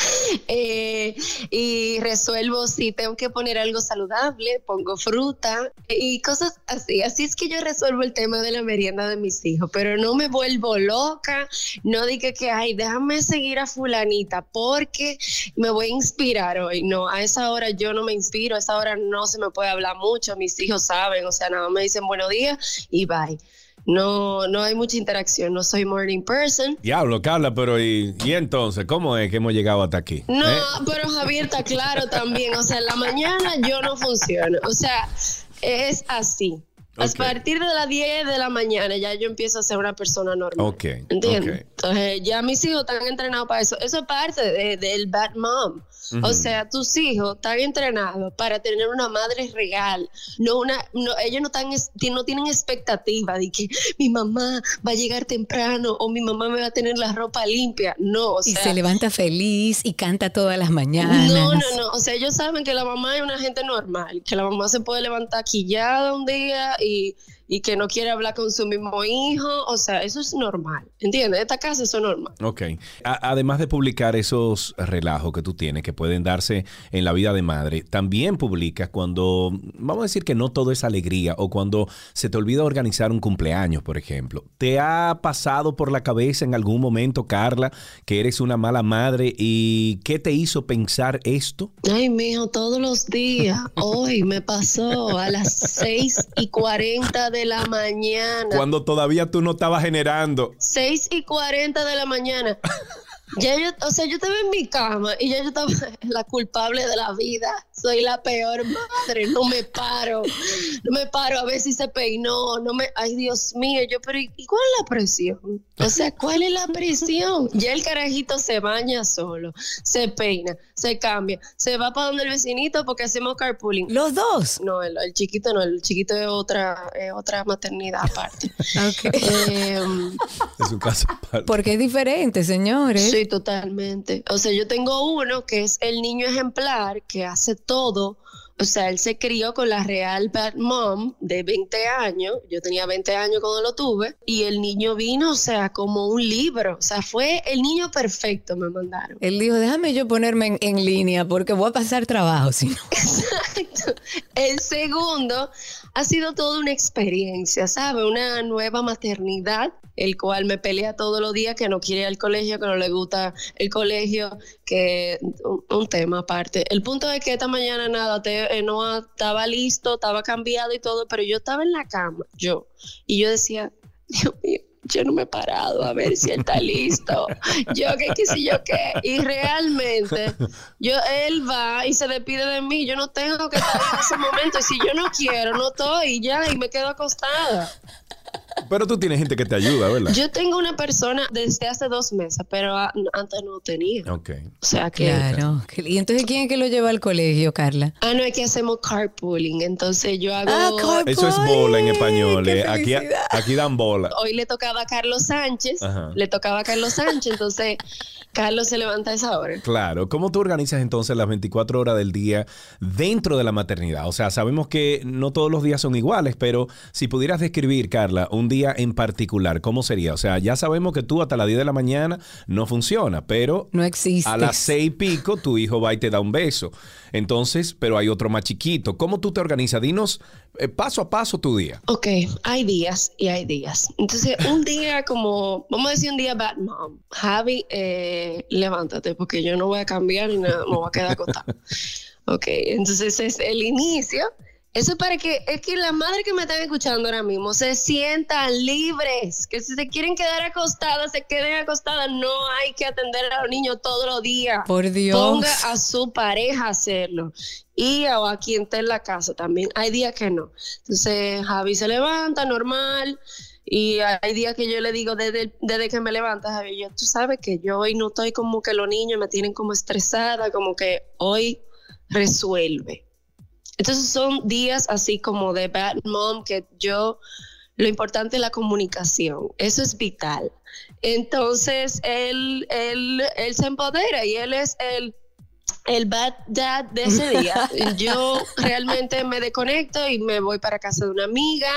*laughs* Eh, y resuelvo si tengo que poner algo saludable, pongo fruta y cosas así. Así es que yo resuelvo el tema de la merienda de mis hijos, pero no me vuelvo loca, no diga que, ay, déjame seguir a fulanita porque me voy a inspirar hoy. No, a esa hora yo no me inspiro, a esa hora no se me puede hablar mucho, mis hijos saben, o sea, nada más me dicen buenos días y bye. No, no hay mucha interacción, no soy morning person. Diablo, Carla, pero ¿y, y entonces cómo es que hemos llegado hasta aquí? No, ¿Eh? pero Javier está claro también. O sea, en la mañana yo no funciono. O sea, es así. A partir de las 10 de la mañana ya yo empiezo a ser una persona normal. Ok. ¿Entiendes? Entonces, ya mis hijos están entrenados para eso. Eso es parte de- del bad mom. O sea, tus hijos están entrenados para tener una madre real. No una, no, ellos no, están, no tienen expectativa de que mi mamá va a llegar temprano o mi mamá me va a tener la ropa limpia. No, o y se levanta feliz y canta todas las mañanas. no, no, no. O sea, ellos saben que la mamá es una gente normal, que la mamá se puede levantar quillada un día y, y que no quiere hablar con su mismo hijo. O sea, eso es normal. ¿Entiendes? Esta casa eso es normal. Ok. A- además de publicar esos relajos que tú tienes que pueden darse en la vida de madre, también publicas cuando, vamos a decir que no todo es alegría o cuando se te olvida organizar un cumpleaños, por ejemplo. ¿Te ha pasado por la cabeza en algún momento, Carla, que eres una mala madre y qué te hizo pensar esto? Ay, mijo, todos los días. *laughs* Hoy me pasó a las 6 y 40 de la mañana. Cuando todavía tú no estabas generando. 6 y 40 de la mañana. *laughs* Ya yo, o sea, yo estaba en mi cama y ya yo estaba *laughs* la culpable de la vida. Soy la peor madre, no me paro. No me paro a ver si se peinó, no me, ay Dios mío, yo, pero ¿y cuál es la presión? O sea, ¿cuál es la presión? Ya el carajito se baña solo, se peina, se cambia, se va para donde el vecinito porque hacemos carpooling. ¿Los dos? No, el, el chiquito no, el chiquito es otra, es otra maternidad aparte. *laughs* Es un caso aparte. Porque es diferente, señores. Sí, totalmente. O sea, yo tengo uno que es el niño ejemplar que hace todo. O sea, él se crió con la real bad mom de 20 años. Yo tenía 20 años cuando lo tuve. Y el niño vino, o sea, como un libro. O sea, fue el niño perfecto, me mandaron. Él dijo, déjame yo ponerme en, en línea porque voy a pasar trabajo. Si no. *laughs* Exacto. El segundo ha sido toda una experiencia, ¿sabe? Una nueva maternidad, el cual me pelea todos los días que no quiere ir al colegio, que no le gusta el colegio, que un, un tema aparte. El punto es que esta mañana nada, te- eh, no estaba listo, estaba cambiado y todo, pero yo estaba en la cama, yo, y yo decía, Dios mío. Yo no me he parado a ver si él está listo. *laughs* Yo qué, qué sé yo qué. Y realmente, yo, él va y se despide de mí. Yo no tengo que estar en ese momento. Y si yo no quiero, no estoy y ya, y me quedo acostada. Pero tú tienes gente que te ayuda, ¿verdad? Yo tengo una persona desde hace dos meses, pero a- antes no tenía. Ok. O sea que. Claro. ¿Y entonces quién es que lo lleva al colegio, Carla? Ah, no, es que hacemos carpooling. Entonces yo hago. Ah, Eso es bola en español. eh. Aquí, aquí dan bola. Hoy le tocaba a Carlos Sánchez. Ajá. Le tocaba a Carlos Sánchez. Entonces, Carlos se levanta a esa hora. Claro, ¿cómo tú organizas entonces las 24 horas del día dentro de la maternidad? O sea, sabemos que no todos los días son iguales, pero si pudieras describir, Carla, un día en particular, ¿cómo sería? O sea, ya sabemos que tú hasta las 10 de la mañana no funciona, pero No existe. a las seis y pico tu hijo va y te da un beso. Entonces, pero hay otro más chiquito. ¿Cómo tú te organizas? Dinos eh, paso a paso tu día. Ok, hay días y hay días. Entonces, un día como, vamos a decir un día bad mom. Javi, eh, levántate porque yo no voy a cambiar ni nada, me voy a quedar acostada. Ok, entonces es el inicio. Eso es para que, es que las madres que me están escuchando ahora mismo se sientan libres, que si se quieren quedar acostadas, se queden acostadas, no hay que atender a los niños todos los días. Por Dios. Ponga a su pareja a hacerlo. Y a, a quien esté en la casa también. Hay días que no. Entonces Javi se levanta normal. Y hay días que yo le digo desde, desde que me levanta, Javi, yo, tú sabes que yo hoy no estoy como que los niños me tienen como estresada, como que hoy resuelve. Entonces son días así como de bad mom que yo, lo importante es la comunicación, eso es vital. Entonces él, él, él se empodera y él es el, el bad dad de ese día. *laughs* Yo realmente me desconecto y me voy para casa de una amiga,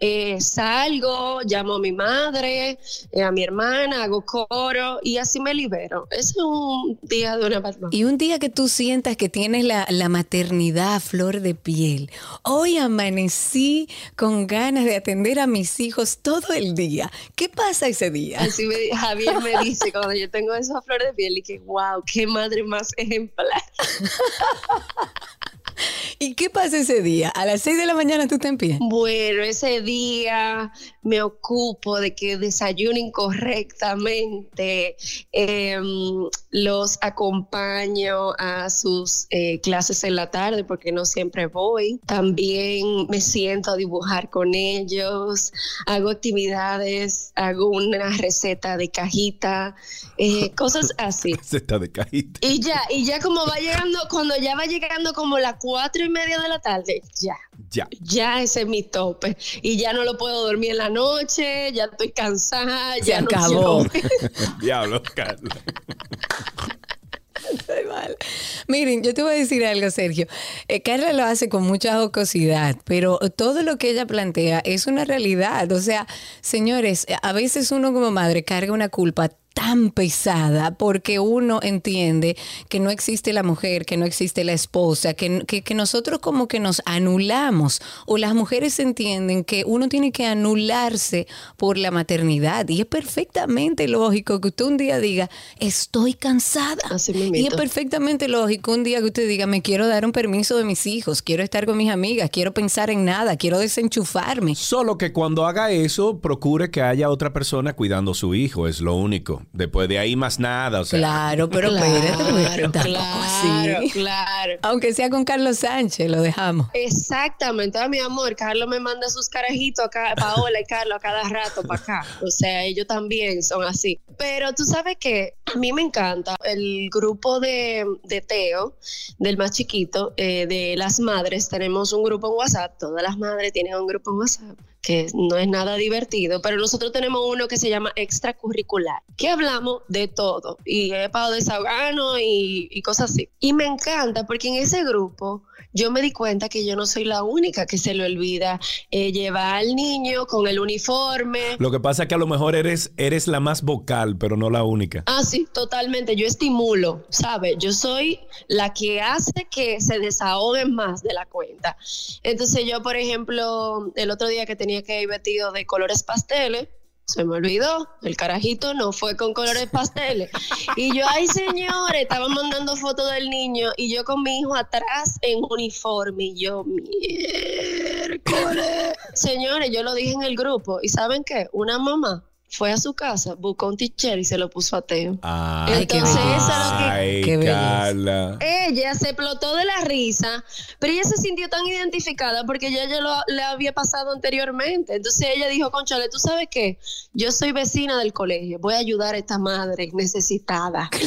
eh, salgo, llamo a mi madre, eh, a mi hermana, hago coro y así me libero. Es un día de una bad mom. Y un día que tú sientas que tienes la, la maternidad a flor de piel. Hoy amanecí con ganas de atender a mis hijos todo el día. ¿Qué pasa ese día? Así me- Javier me dice cuando yo tengo esa flor de piel y que wow, qué madre más ejemplar. people *laughs* ¿Y qué pasa ese día? A las 6 de la mañana tú te empiezas. Bueno, ese día me ocupo de que desayunen correctamente, em, los acompaño a sus eh, clases en la tarde porque no siempre voy. También me siento a dibujar con ellos, hago actividades, hago una receta de cajita, eh, cosas así. *laughs* Está de cajita. Y ya, y ya como va llegando, cuando ya va llegando como las cuatro y media de la tarde, ya, Ya. ya ese es mi tope. Y ya no lo puedo dormir en la noche, ya estoy cansada, Se ya no acabó. quiero- *laughs* Diablo, Carla. Estoy mal. Miren, yo te voy a decir algo, Sergio. Eh, Carla lo hace con mucha jocosidad, pero todo lo que ella plantea es una realidad. O sea, señores, a veces uno como madre carga una culpa tan pesada porque uno entiende que no existe la mujer, que no existe la esposa, que, que, que nosotros como que nos anulamos o las mujeres entienden que uno tiene que anularse por la maternidad y es perfectamente lógico que usted un día diga estoy cansada y es perfectamente lógico un día que usted diga me quiero dar un permiso de mis hijos, quiero estar con mis amigas, quiero pensar en nada, quiero desenchufarme. Solo que cuando haga eso, procure que haya otra persona cuidando a su hijo, es lo único. Después de ahí más nada, o sea. Claro, pero Claro, espérate, claro, así. claro. Aunque sea con Carlos Sánchez, lo dejamos. Exactamente, ah, mi amor, Carlos me manda sus carajitos acá, Paola y Carlos a cada rato para acá. O sea, ellos también son así. Pero tú sabes que a mí me encanta el grupo de, de Teo, del más chiquito, eh, de las madres. Tenemos un grupo en WhatsApp, todas las madres tienen un grupo en WhatsApp que no es nada divertido, pero nosotros tenemos uno que se llama extracurricular, que hablamos de todo y es para desahogarnos y, y cosas así. Y me encanta porque en ese grupo yo me di cuenta que yo no soy la única que se le olvida eh, llevar al niño con el uniforme. Lo que pasa es que a lo mejor eres, eres la más vocal, pero no la única. Ah, sí, totalmente. Yo estimulo, ¿sabes? Yo soy la que hace que se desahoguen más de la cuenta. Entonces yo, por ejemplo, el otro día que tenía que ir vestido de colores pasteles, se me olvidó, el carajito no fue con colores pasteles. Y yo, ay señores, estaba mandando fotos del niño y yo con mi hijo atrás en uniforme. Y yo, miércoles. Señores, yo lo dije en el grupo. ¿Y saben qué? Una mamá fue a su casa, buscó un t-shirt y se lo puso a Teo. Ay, Entonces, eso es lo que- Ay, Qué. Carla. Ella se explotó de la risa, pero ella se sintió tan identificada porque ya ella lo, le había pasado anteriormente. Entonces ella dijo, Conchale, ¿tú sabes qué? Yo soy vecina del colegio, voy a ayudar a esta madre necesitada. *laughs*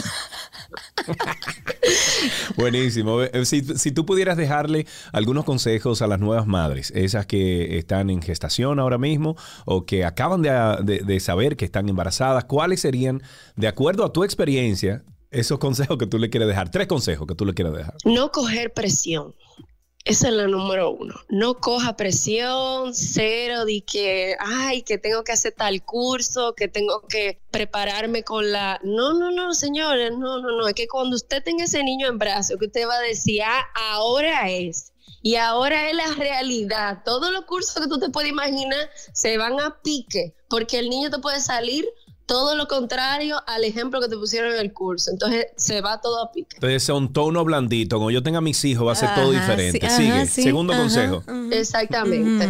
Buenísimo. Eh, Si, si tú pudieras dejarle algunos consejos a las nuevas madres, esas que están en gestación ahora mismo o que acaban de, de- de saber que están embarazadas, ¿cuáles serían, de acuerdo a tu experiencia, esos consejos que tú le quieres dejar? Tres consejos que tú le quieres dejar. No coger presión. Esa es la número uno. No coja presión, cero de que, ay, que tengo que hacer tal curso, que tengo que prepararme con la... No, no, no, señores, no, no, no. Es que cuando usted tenga ese niño en brazos, que usted va a decir, ah, ahora es. Y ahora es la realidad. Todos los cursos que tú te puedes imaginar se van a pique, porque el niño te puede salir todo lo contrario al ejemplo que te pusieron en el curso. Entonces se va todo a pique. Entonces, sea un tono blandito. Cuando yo tenga mis hijos, va a ser todo diferente. sí, ajá, Sigue. sí, Segundo ajá. consejo. Exactamente.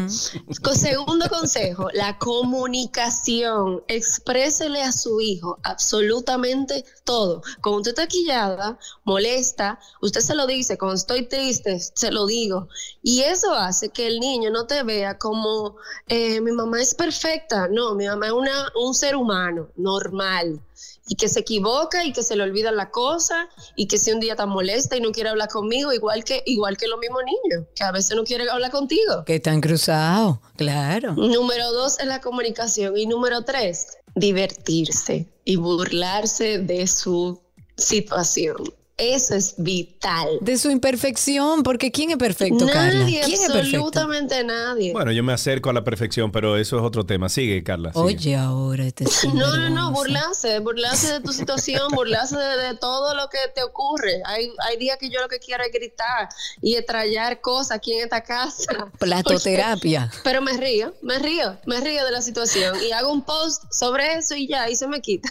Segundo consejo, la comunicación. Exprésele a su hijo absolutamente todo. Cuando usted está quillada, molesta, usted se lo dice. Cuando estoy triste, se lo digo. Y eso hace que el niño no te vea como eh, mi mamá es perfecta. No, mi mamá es una, un ser humano normal y que se equivoca y que se le olvida la cosa y que si un día está molesta y no quiere hablar conmigo, igual que, igual que los mismos niños, que a veces no quiere hablar contigo. Que están cruzados, claro. Número dos es la comunicación y número tres, divertirse y burlarse de su situación. Eso es vital. De su imperfección, porque ¿quién es perfecto, Carla? Nadie, ¿Quién es perfecto? absolutamente nadie. Bueno, yo me acerco a la perfección, pero eso es otro tema. Sigue, Carla. sigue. Oye, ahora este *laughs* No, no, no, burlarse, burlarse de tu situación, *laughs* burlarse de, de todo lo que te ocurre. Hay, hay días que yo lo que quiero es gritar y estrellar cosas aquí en esta casa. *laughs* Platoterapia. Porque- pero me río, me río, me río de la situación y hago un post sobre eso y ya, y se me quita.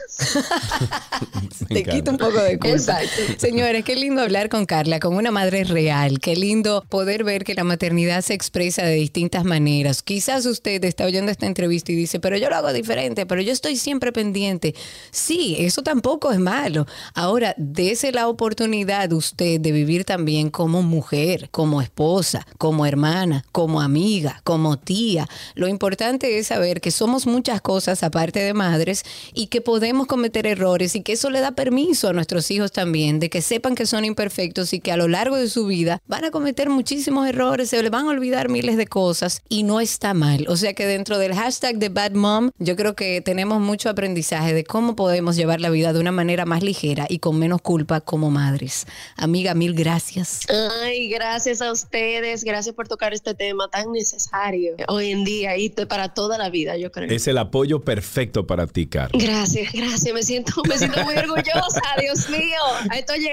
Te quita un poco de culpa. Exacto. Señores, qué lindo hablar con Carla, con una madre real. Qué lindo poder ver que la maternidad se expresa de distintas maneras. Quizás usted está oyendo esta entrevista y dice, pero yo lo hago diferente, pero yo estoy siempre pendiente. Sí, eso tampoco es malo. Ahora, dese la oportunidad usted de vivir también como mujer, como esposa, como hermana, como amiga, como tía. Lo importante es saber que somos muchas cosas aparte de madres y que podemos cometer errores y que eso le da permiso a nuestros hijos también de que sepan que son imperfectos y que a lo largo de su vida van a cometer muchísimos errores, se les van a olvidar miles de cosas y no está mal. O sea que dentro del hashtag de Bad Mom, yo creo que tenemos mucho aprendizaje de cómo podemos llevar la vida de una manera más ligera y con menos culpa como madres. Amiga, mil gracias. Ay, gracias a ustedes, gracias por tocar este tema tan necesario hoy en día y para toda la vida, yo creo. Es el apoyo perfecto para ti, Carla. Gracias, gracias, me siento, me siento muy *laughs* orgullosa, Dios mío, estoy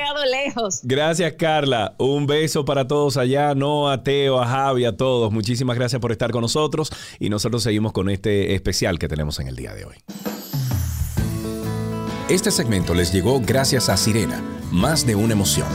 Gracias, Carla. Un beso para todos allá, no a Teo, a Javi, a todos. Muchísimas gracias por estar con nosotros y nosotros seguimos con este especial que tenemos en el día de hoy. Este segmento les llegó gracias a Sirena, más de una emoción.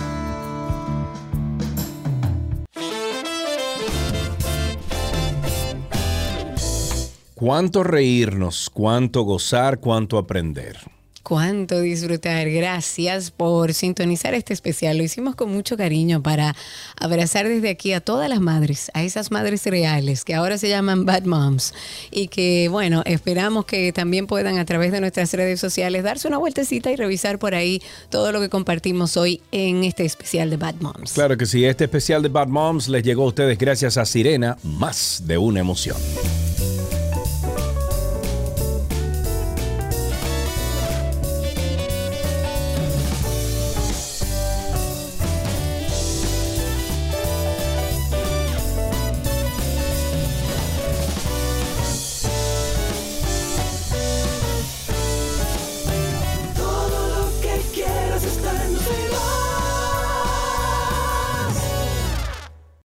Cuánto reírnos, cuánto gozar, cuánto aprender. Cuánto disfrutar. Gracias por sintonizar este especial. Lo hicimos con mucho cariño para abrazar desde aquí a todas las madres, a esas madres reales que ahora se llaman Bad Moms y que, bueno, esperamos que también puedan a través de nuestras redes sociales darse una vueltecita y revisar por ahí todo lo que compartimos hoy en este especial de Bad Moms. Claro que sí, este especial de Bad Moms les llegó a ustedes gracias a Sirena, más de una emoción.